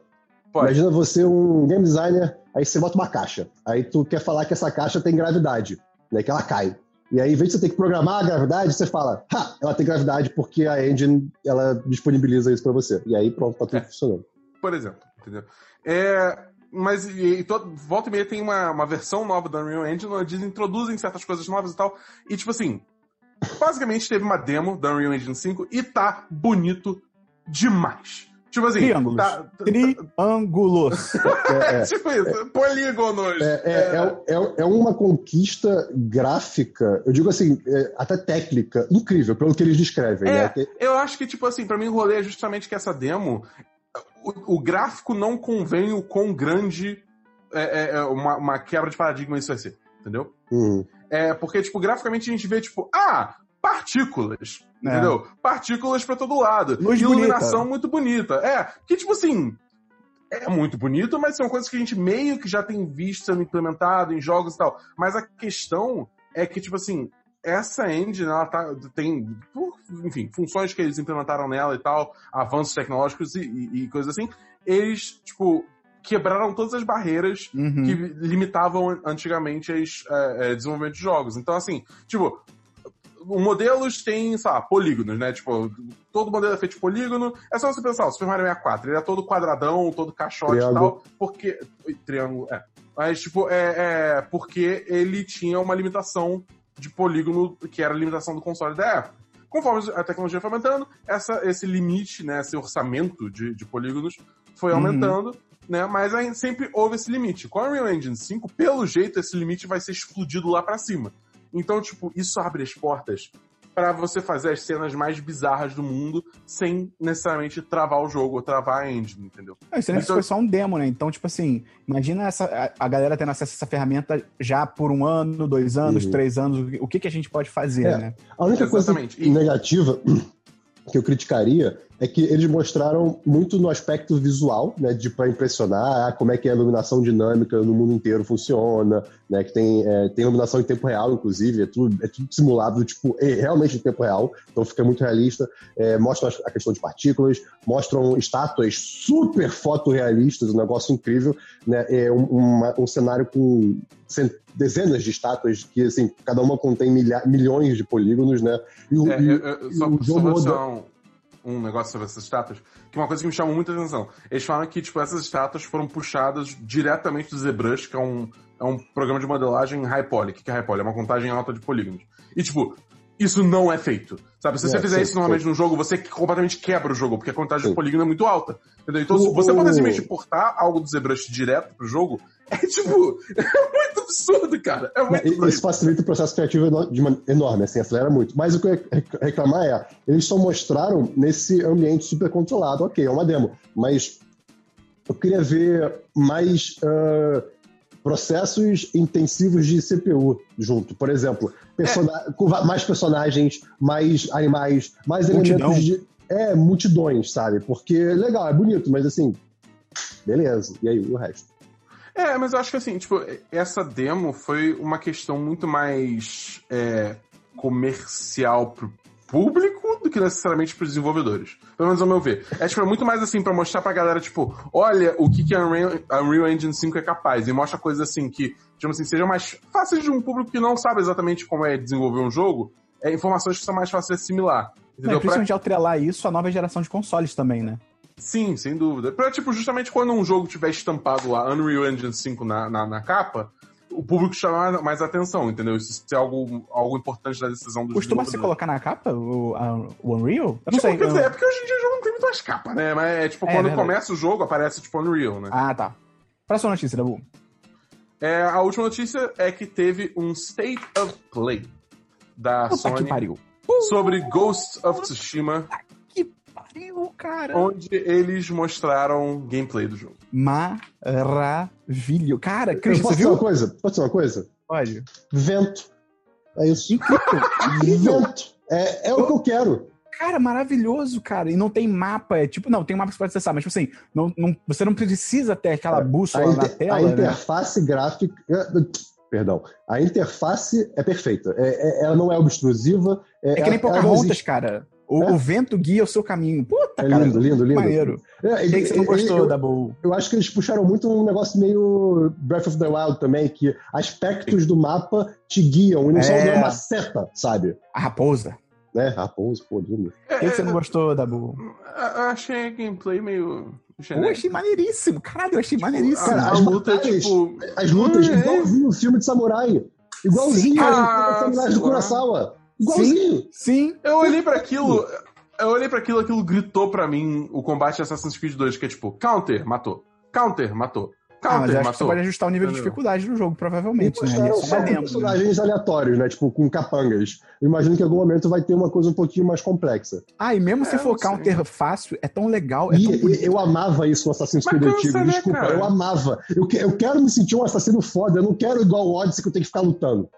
Pode. Imagina você um game designer, aí você bota uma caixa. Aí tu quer falar que essa caixa tem gravidade, né? Que ela cai. E aí, em vez de você ter que programar a gravidade, você fala, ha, ela tem gravidade porque a engine, ela disponibiliza isso pra você. E aí, pronto, tá tudo É. funcionando. por exemplo, entendeu? É, mas e, e todo, volta e meia tem uma, uma versão nova da Unreal Engine onde eles introduzem certas coisas novas e tal. E tipo assim, basicamente teve uma demo da Unreal Engine 5 e tá bonito demais. Tipo assim, Triângulos. tá, tá- Triângulos. É, é. tipo isso, polígonos. É, é, é, é- é uma conquista gráfica, eu digo assim, é, até técnica, incrível, pelo que eles descrevem. É, né? Eu acho que, tipo assim, pra mim o rolê é justamente que essa demo, o, o gráfico não convém o quão grande é, é, é uma, uma quebra de paradigma isso vai ser, entendeu? Hum. É, porque, tipo, graficamente a gente vê, tipo, ah, partículas. É. Entendeu? Partículas pra todo lado. Luz Iluminação bonita. muito bonita. É, que, tipo assim, é muito bonito, mas são coisas que a gente meio que já tem visto sendo implementado em jogos e tal. Mas a questão é que, tipo assim, essa engine, ela tá, tem, enfim, funções que eles implementaram nela e tal, avanços tecnológicos e, e- e coisas assim, eles, tipo, quebraram todas as barreiras Uhum. que limitavam antigamente as é, é, desenvolvimento de jogos. Então, assim, tipo, o modelos tem, sei lá, polígonos, né? Tipo, todo modelo é feito de polígono. É só você pensar, o Super Mario 64, ele é todo quadradão, todo caixote e tal, porque... Triângulo, é. Mas, tipo, é, é porque ele tinha uma limitação de polígono, que era a limitação do console da época. Conforme a tecnologia foi aumentando, essa, esse limite, né, esse orçamento de, de polígonos foi Uhum. aumentando, né, mas aí sempre houve esse limite. Com a Unreal Engine 5, pelo jeito, esse limite vai ser explodido lá pra cima. Então, tipo, isso abre as portas pra você fazer as cenas mais bizarras do mundo sem necessariamente travar o jogo ou travar a engine, entendeu? Não, isso, Então- foi só um demo, né? Então, tipo assim, imagina essa, a, a galera tendo acesso a essa ferramenta já por um ano, dois anos, Uhum. três anos. o que- O que, que a gente pode fazer, É. né? A única Exatamente. coisa negativa que eu criticaria é que eles mostraram muito no aspecto visual, né, de para impressionar ah, como é que a iluminação dinâmica no mundo inteiro funciona, né, que tem, é, tem iluminação em tempo real, inclusive, é tudo, é tudo simulado, tipo, é realmente em tempo real, então fica muito realista. É, mostram a questão de partículas, mostram estátuas super fotorrealistas, um negócio incrível, né, é um, uma- um cenário com dezenas de estátuas que, assim, cada uma contém milha- milhões de polígonos, né, e o, É, e- eu- eu- e só, o jogo um, negócio sobre essas estátuas, que é uma coisa que me chamou muita atenção. Eles falam que, tipo, essas estátuas foram puxadas diretamente do ZBrush, que é um, é um programa de modelagem high poly. O que é high poly? É uma contagem alta de polígonos. E, tipo, isso não é feito. Sabe, se É, você fizer sim, isso normalmente sim. num jogo, você completamente quebra o jogo, porque a contagem Sim. de polígono é muito alta. Entendeu? Então, se você o- pode simplesmente portar algo do ZBrush direto pro jogo, é tipo, é muito absurdo, cara. É muito Isso doido. facilita o processo criativo de uma- enorme, assim, acelera muito. Mas o que eu ia rec- reclamar é, eles só mostraram nesse ambiente super controlado. Ok, é uma demo, mas eu queria ver mais ah, processos intensivos de CPU junto. Por exemplo, com va- mais personagens, mais animais, mais Multidão. elementos de. É, multidões, sabe? Porque legal, é bonito, mas assim. Beleza. E aí, o resto? É, mas eu acho que assim, tipo, essa demo foi uma questão muito mais é, comercial pro público do que necessariamente pros desenvolvedores. Pelo menos ao meu ver. É, tipo, é muito mais assim pra mostrar pra galera, tipo, olha o que, que a Unreal, Engine 5 é capaz. E mostra coisas assim que, digamos assim, sejam mais fáceis de um público que não sabe exatamente como é desenvolver um jogo. É, informações que são mais fáceis de assimilar. Não, Entendeu? Pra- principalmente atrelar isso à nova geração de consoles também, né? Sim, sem dúvida. Pra, tipo, justamente quando um jogo tiver estampado lá Unreal Engine 5 na, na, na capa, o público chama mais atenção, entendeu? Isso ser algo, algo importante na decisão do Costuma se colocar na capa o, a- o Unreal? Eu não Tipo, sei. quer eu- dizer, é porque hoje em dia o jogo não tem muito mais capa, né? Mas é tipo, É, quando verdade. começa o jogo, aparece tipo Unreal, né? Ah, tá. Próxima notícia, Dabu. É, a última notícia é que teve um State of Play da que Sony sobre Ghost of Tsushima, pariu, cara. onde eles mostraram gameplay do jogo. Maravilho. Cara, Eu Cris, você dizer uma viu? coisa? Posso dizer uma coisa? Pode. Vento. É isso. Incrível. Vento. É, é o que eu quero. Cara, maravilhoso, cara. E não tem mapa. É tipo, não, tem mapa que você pode acessar, mas tipo assim, não, não- você não precisa ter aquela A, bússola na inter- tela. a né? interface gráfica. Perdão. A interface é perfeita. É- é- ela não é obstrusiva. É que nem ela- Pocahontas, existe. cara. O, É? o vento guia o seu caminho. Puta, É cara. lindo, lindo, lindo. Maneiro. É, O que, que você não gostou, eu, Dabu? eu acho que eles puxaram muito um negócio meio Breath of the Wild também, que aspectos do mapa te guiam e não são É. não é uma seta, sabe? A raposa. Né? Raposo, pô, lindo. O que, que você não gostou, Dabu? Eu achei a gameplay meio. Eu achei maneiríssimo. Caralho, eu achei maneiríssimo. Cara, as luta batalhas- tipo. As lutas, É. igualzinho o filme de samurai. Igualzinho Sim, ah, as do lá. Kurosawa. Igualzinho. Sim. Eu olhei pra aquilo. Eu olhei pra aquilo, aquilo gritou pra mim o combate de Assassin's Creed 2, que é tipo, counter, matou. Counter, matou. Ah, mas Counter, eu acho que você matou. pode ajustar o nível de dificuldade do jogo, E provavelmente, né? mostraram Isso é só demo. né? personagens aleatórios, né? Tipo, com capangas. Eu imagino que em algum momento vai ter uma coisa um pouquinho mais complexa. Ah, e mesmo se É, for não sei. counter fácil, é tão legal, é E tão bonito. eu amava isso no Assassin's Mas Creed antigo. né, Desculpa, cara? eu amava. Eu, que- eu quero me sentir um assassino foda. Eu não quero igual o Odyssey que eu tenho que ficar lutando.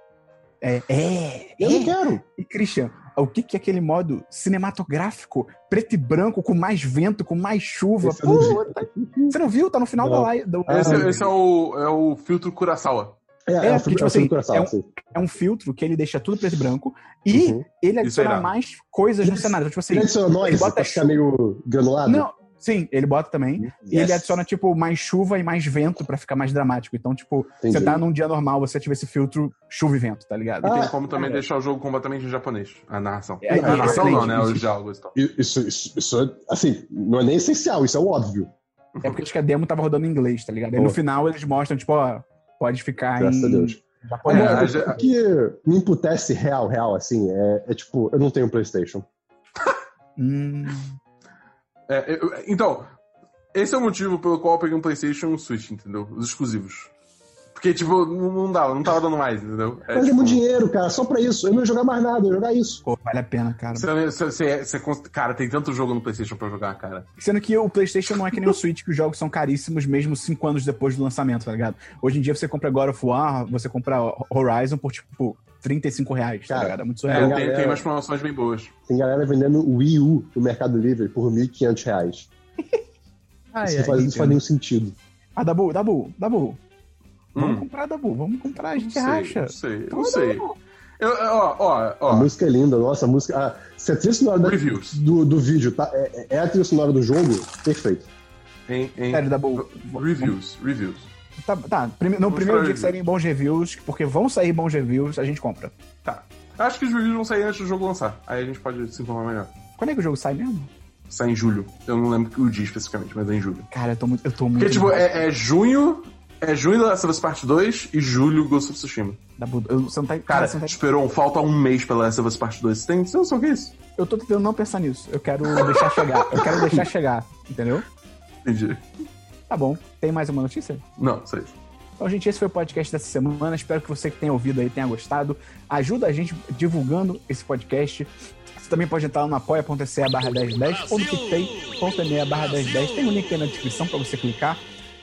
É, é, Eu não é. quero. E, Christian, o que, que é aquele modo cinematográfico, preto e branco, com mais vento, com mais chuva? Eu não. Puta, Você não viu? Tá no final Não. da live. do- Ah, Esse, não. esse é, o, é o filtro Kurosawa. É, É, é, o porque, tipo é assim, é um-. É um filtro que ele deixa tudo preto e branco e Uhum. ele Isso é adiciona irado. mais coisas no cenário. Então, tipo Ele assim, ele bota chu- meio granulado. não, sim, ele bota também. E ele Yes. adiciona, tipo, mais chuva e mais vento pra ficar mais dramático. Então, tipo, Entendi. você tá num dia normal, você ativa esse filtro chuva e vento, tá ligado? E Ah, tem como também é. deixar o jogo completamente em japonês. A narração. É, a narração excelente, não, né? Os diálogos e tal. Isso, isso, isso é, assim, não é nem essencial, isso é óbvio. É porque acho que a demo tava rodando em inglês, tá ligado? Aí no final eles mostram, tipo, ó, pode ficar Graças em a Deus. japonês. É, Agora, o que me imputece real, real, assim, é, é tipo, eu não tenho PlayStation. Hum, É, eu- então, esse é o motivo pelo qual eu peguei um PlayStation e um Switch, entendeu? Os exclusivos. Porque, tipo, não, não dava, não tava dando mais, entendeu? Mas é tipo, muito dinheiro, cara, só pra isso. Eu não ia jogar mais nada, eu ia jogar isso. pô, vale a pena, cara. Você, você, você- cara, tem tanto jogo no PlayStation pra jogar, cara. Sendo que o PlayStation não é que nem o Switch, que os jogos são caríssimos mesmo cinco anos depois do lançamento, tá ligado? Hoje em dia você compra God of War, você compra Horizon por, tipo, 35 reais, tá Cara, ligado? É muito É, surreal. tem, galera- tem umas promoções bem boas. Tem galera vendendo o Wii U no Mercado Livre por 1.500 reais. Ai, Isso ai, não faz, Nintendo. faz nenhum sentido. Ah, Dabu, Dabu, Dabu. Vamos Hum. comprar, Dabu, vamos comprar, a gente Não sei, acha. Não sei, não Vamos, sei. Dabu. Eu, ó, ó, A ó. música é linda, nossa, a música. A, se a trilha sonora da- do, do vídeo tá, é, é a trilha sonora do jogo, perfeito. Em, em Sério, Dabu. reviews, reviews. Tá, tá. prime- no primeiro dia que saírem bons reviews, porque vão sair bons reviews, a gente compra. Tá. Acho que os reviews vão sair antes do jogo lançar. Aí a gente pode se informar melhor. Quando é que o jogo sai mesmo? Sai em julho. Eu não lembro o dia especificamente, mas é em julho. Cara, eu tô muito. Eu tô muito Porque, tipo, é, é junho, É junho da Last of Us Part 2 e julho Ghost of Tsushima. Da. Eu, você não tá, Cara, você não tá- esperou, falta um mês pela Last of Us Part 2. Você tem você noção que é isso? eu tô tentando não pensar nisso. Eu quero deixar chegar. Eu quero deixar chegar. Entendeu? Entendi. Tá bom. Tem mais uma notícia? Não, só isso. Então, gente, esse foi o podcast dessa semana. Espero que você que tenha ouvido aí tenha gostado. Ajuda a gente divulgando esse podcast. Você também pode entrar no apoia.se barra 1010 ou no picpay.me barra 1010. Tem um link aí na descrição para você clicar,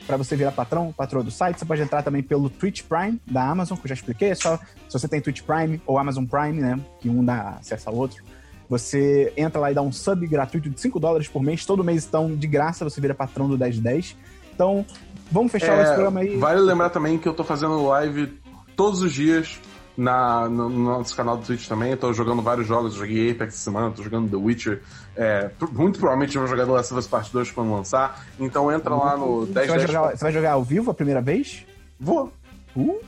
para você virar patrão, patroa do site. Você pode entrar também pelo Twitch Prime da Amazon, que eu já expliquei. É só se você tem Twitch Prime ou Amazon Prime, né? Que um dá acesso ao outro. Você entra lá e dá um sub gratuito de 5 dólares por mês. Todo mês, então, de graça, você vira patrão do 1010. Então, vamos fechar É, esse programa aí. Vale lembrar também que eu tô fazendo live todos os dias na, no, no nosso canal do Twitch também. Eu tô jogando vários jogos, joguei Apex essa semana, tô jogando The Witcher. É, muito provavelmente eu vou jogar The Last of Us Part 2 quando lançar. Então entra lá no Você vai, 1010. jogar, você vai jogar ao vivo a primeira vez? Vou. Uh,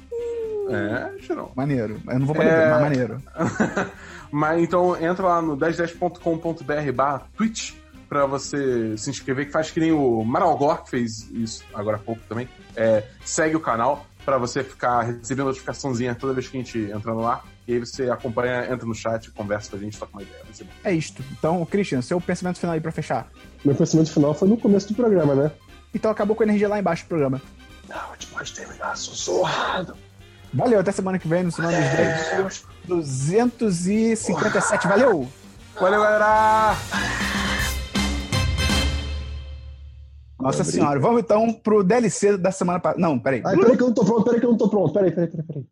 É, Chirão. maneiro. Eu não vou poder É. mas maneiro. Mas então entra lá no 1010.com.br barra Twitch pra você se inscrever, que faz que nem o Maralgor, que fez isso agora há pouco também. É, segue o canal pra você ficar recebendo notificaçãozinha toda vez que a gente entra no ar. E aí você acompanha, entra no chat, conversa com a gente, toca uma ideia. É isto. Então, Christian, seu pensamento final aí pra fechar. Meu pensamento final foi no começo do programa, né? Então acabou com a energia lá embaixo do programa. Não, a gente pode terminar sussurrado. Valeu, até semana que vem no Semana dos. Dez. 257. Valeu! Valeu, galera! Nossa senhora. Vamos então pro DLC da semana passada. Não, peraí. Ai, peraí que eu não tô pronto, peraí que eu não tô pronto. Peraí, peraí, peraí, peraí.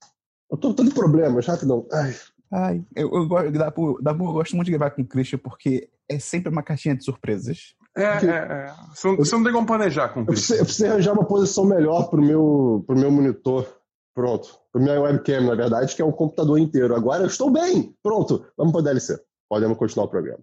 Eu tô tendo problemas, rapidão. Ai. Ai, eu, eu, eu gosto muito de gravar com o Christian porque é sempre uma caixinha de surpresas. É, é, é. Você não, você não tem como planejar com Eu o precisei, eu precisei arranjar uma posição melhor pro meu, pro meu monitor. Pronto. Pro minha webcam, na verdade, que é um computador inteiro. Agora eu estou bem. Pronto. Vamos pro DLC. Podemos continuar o programa.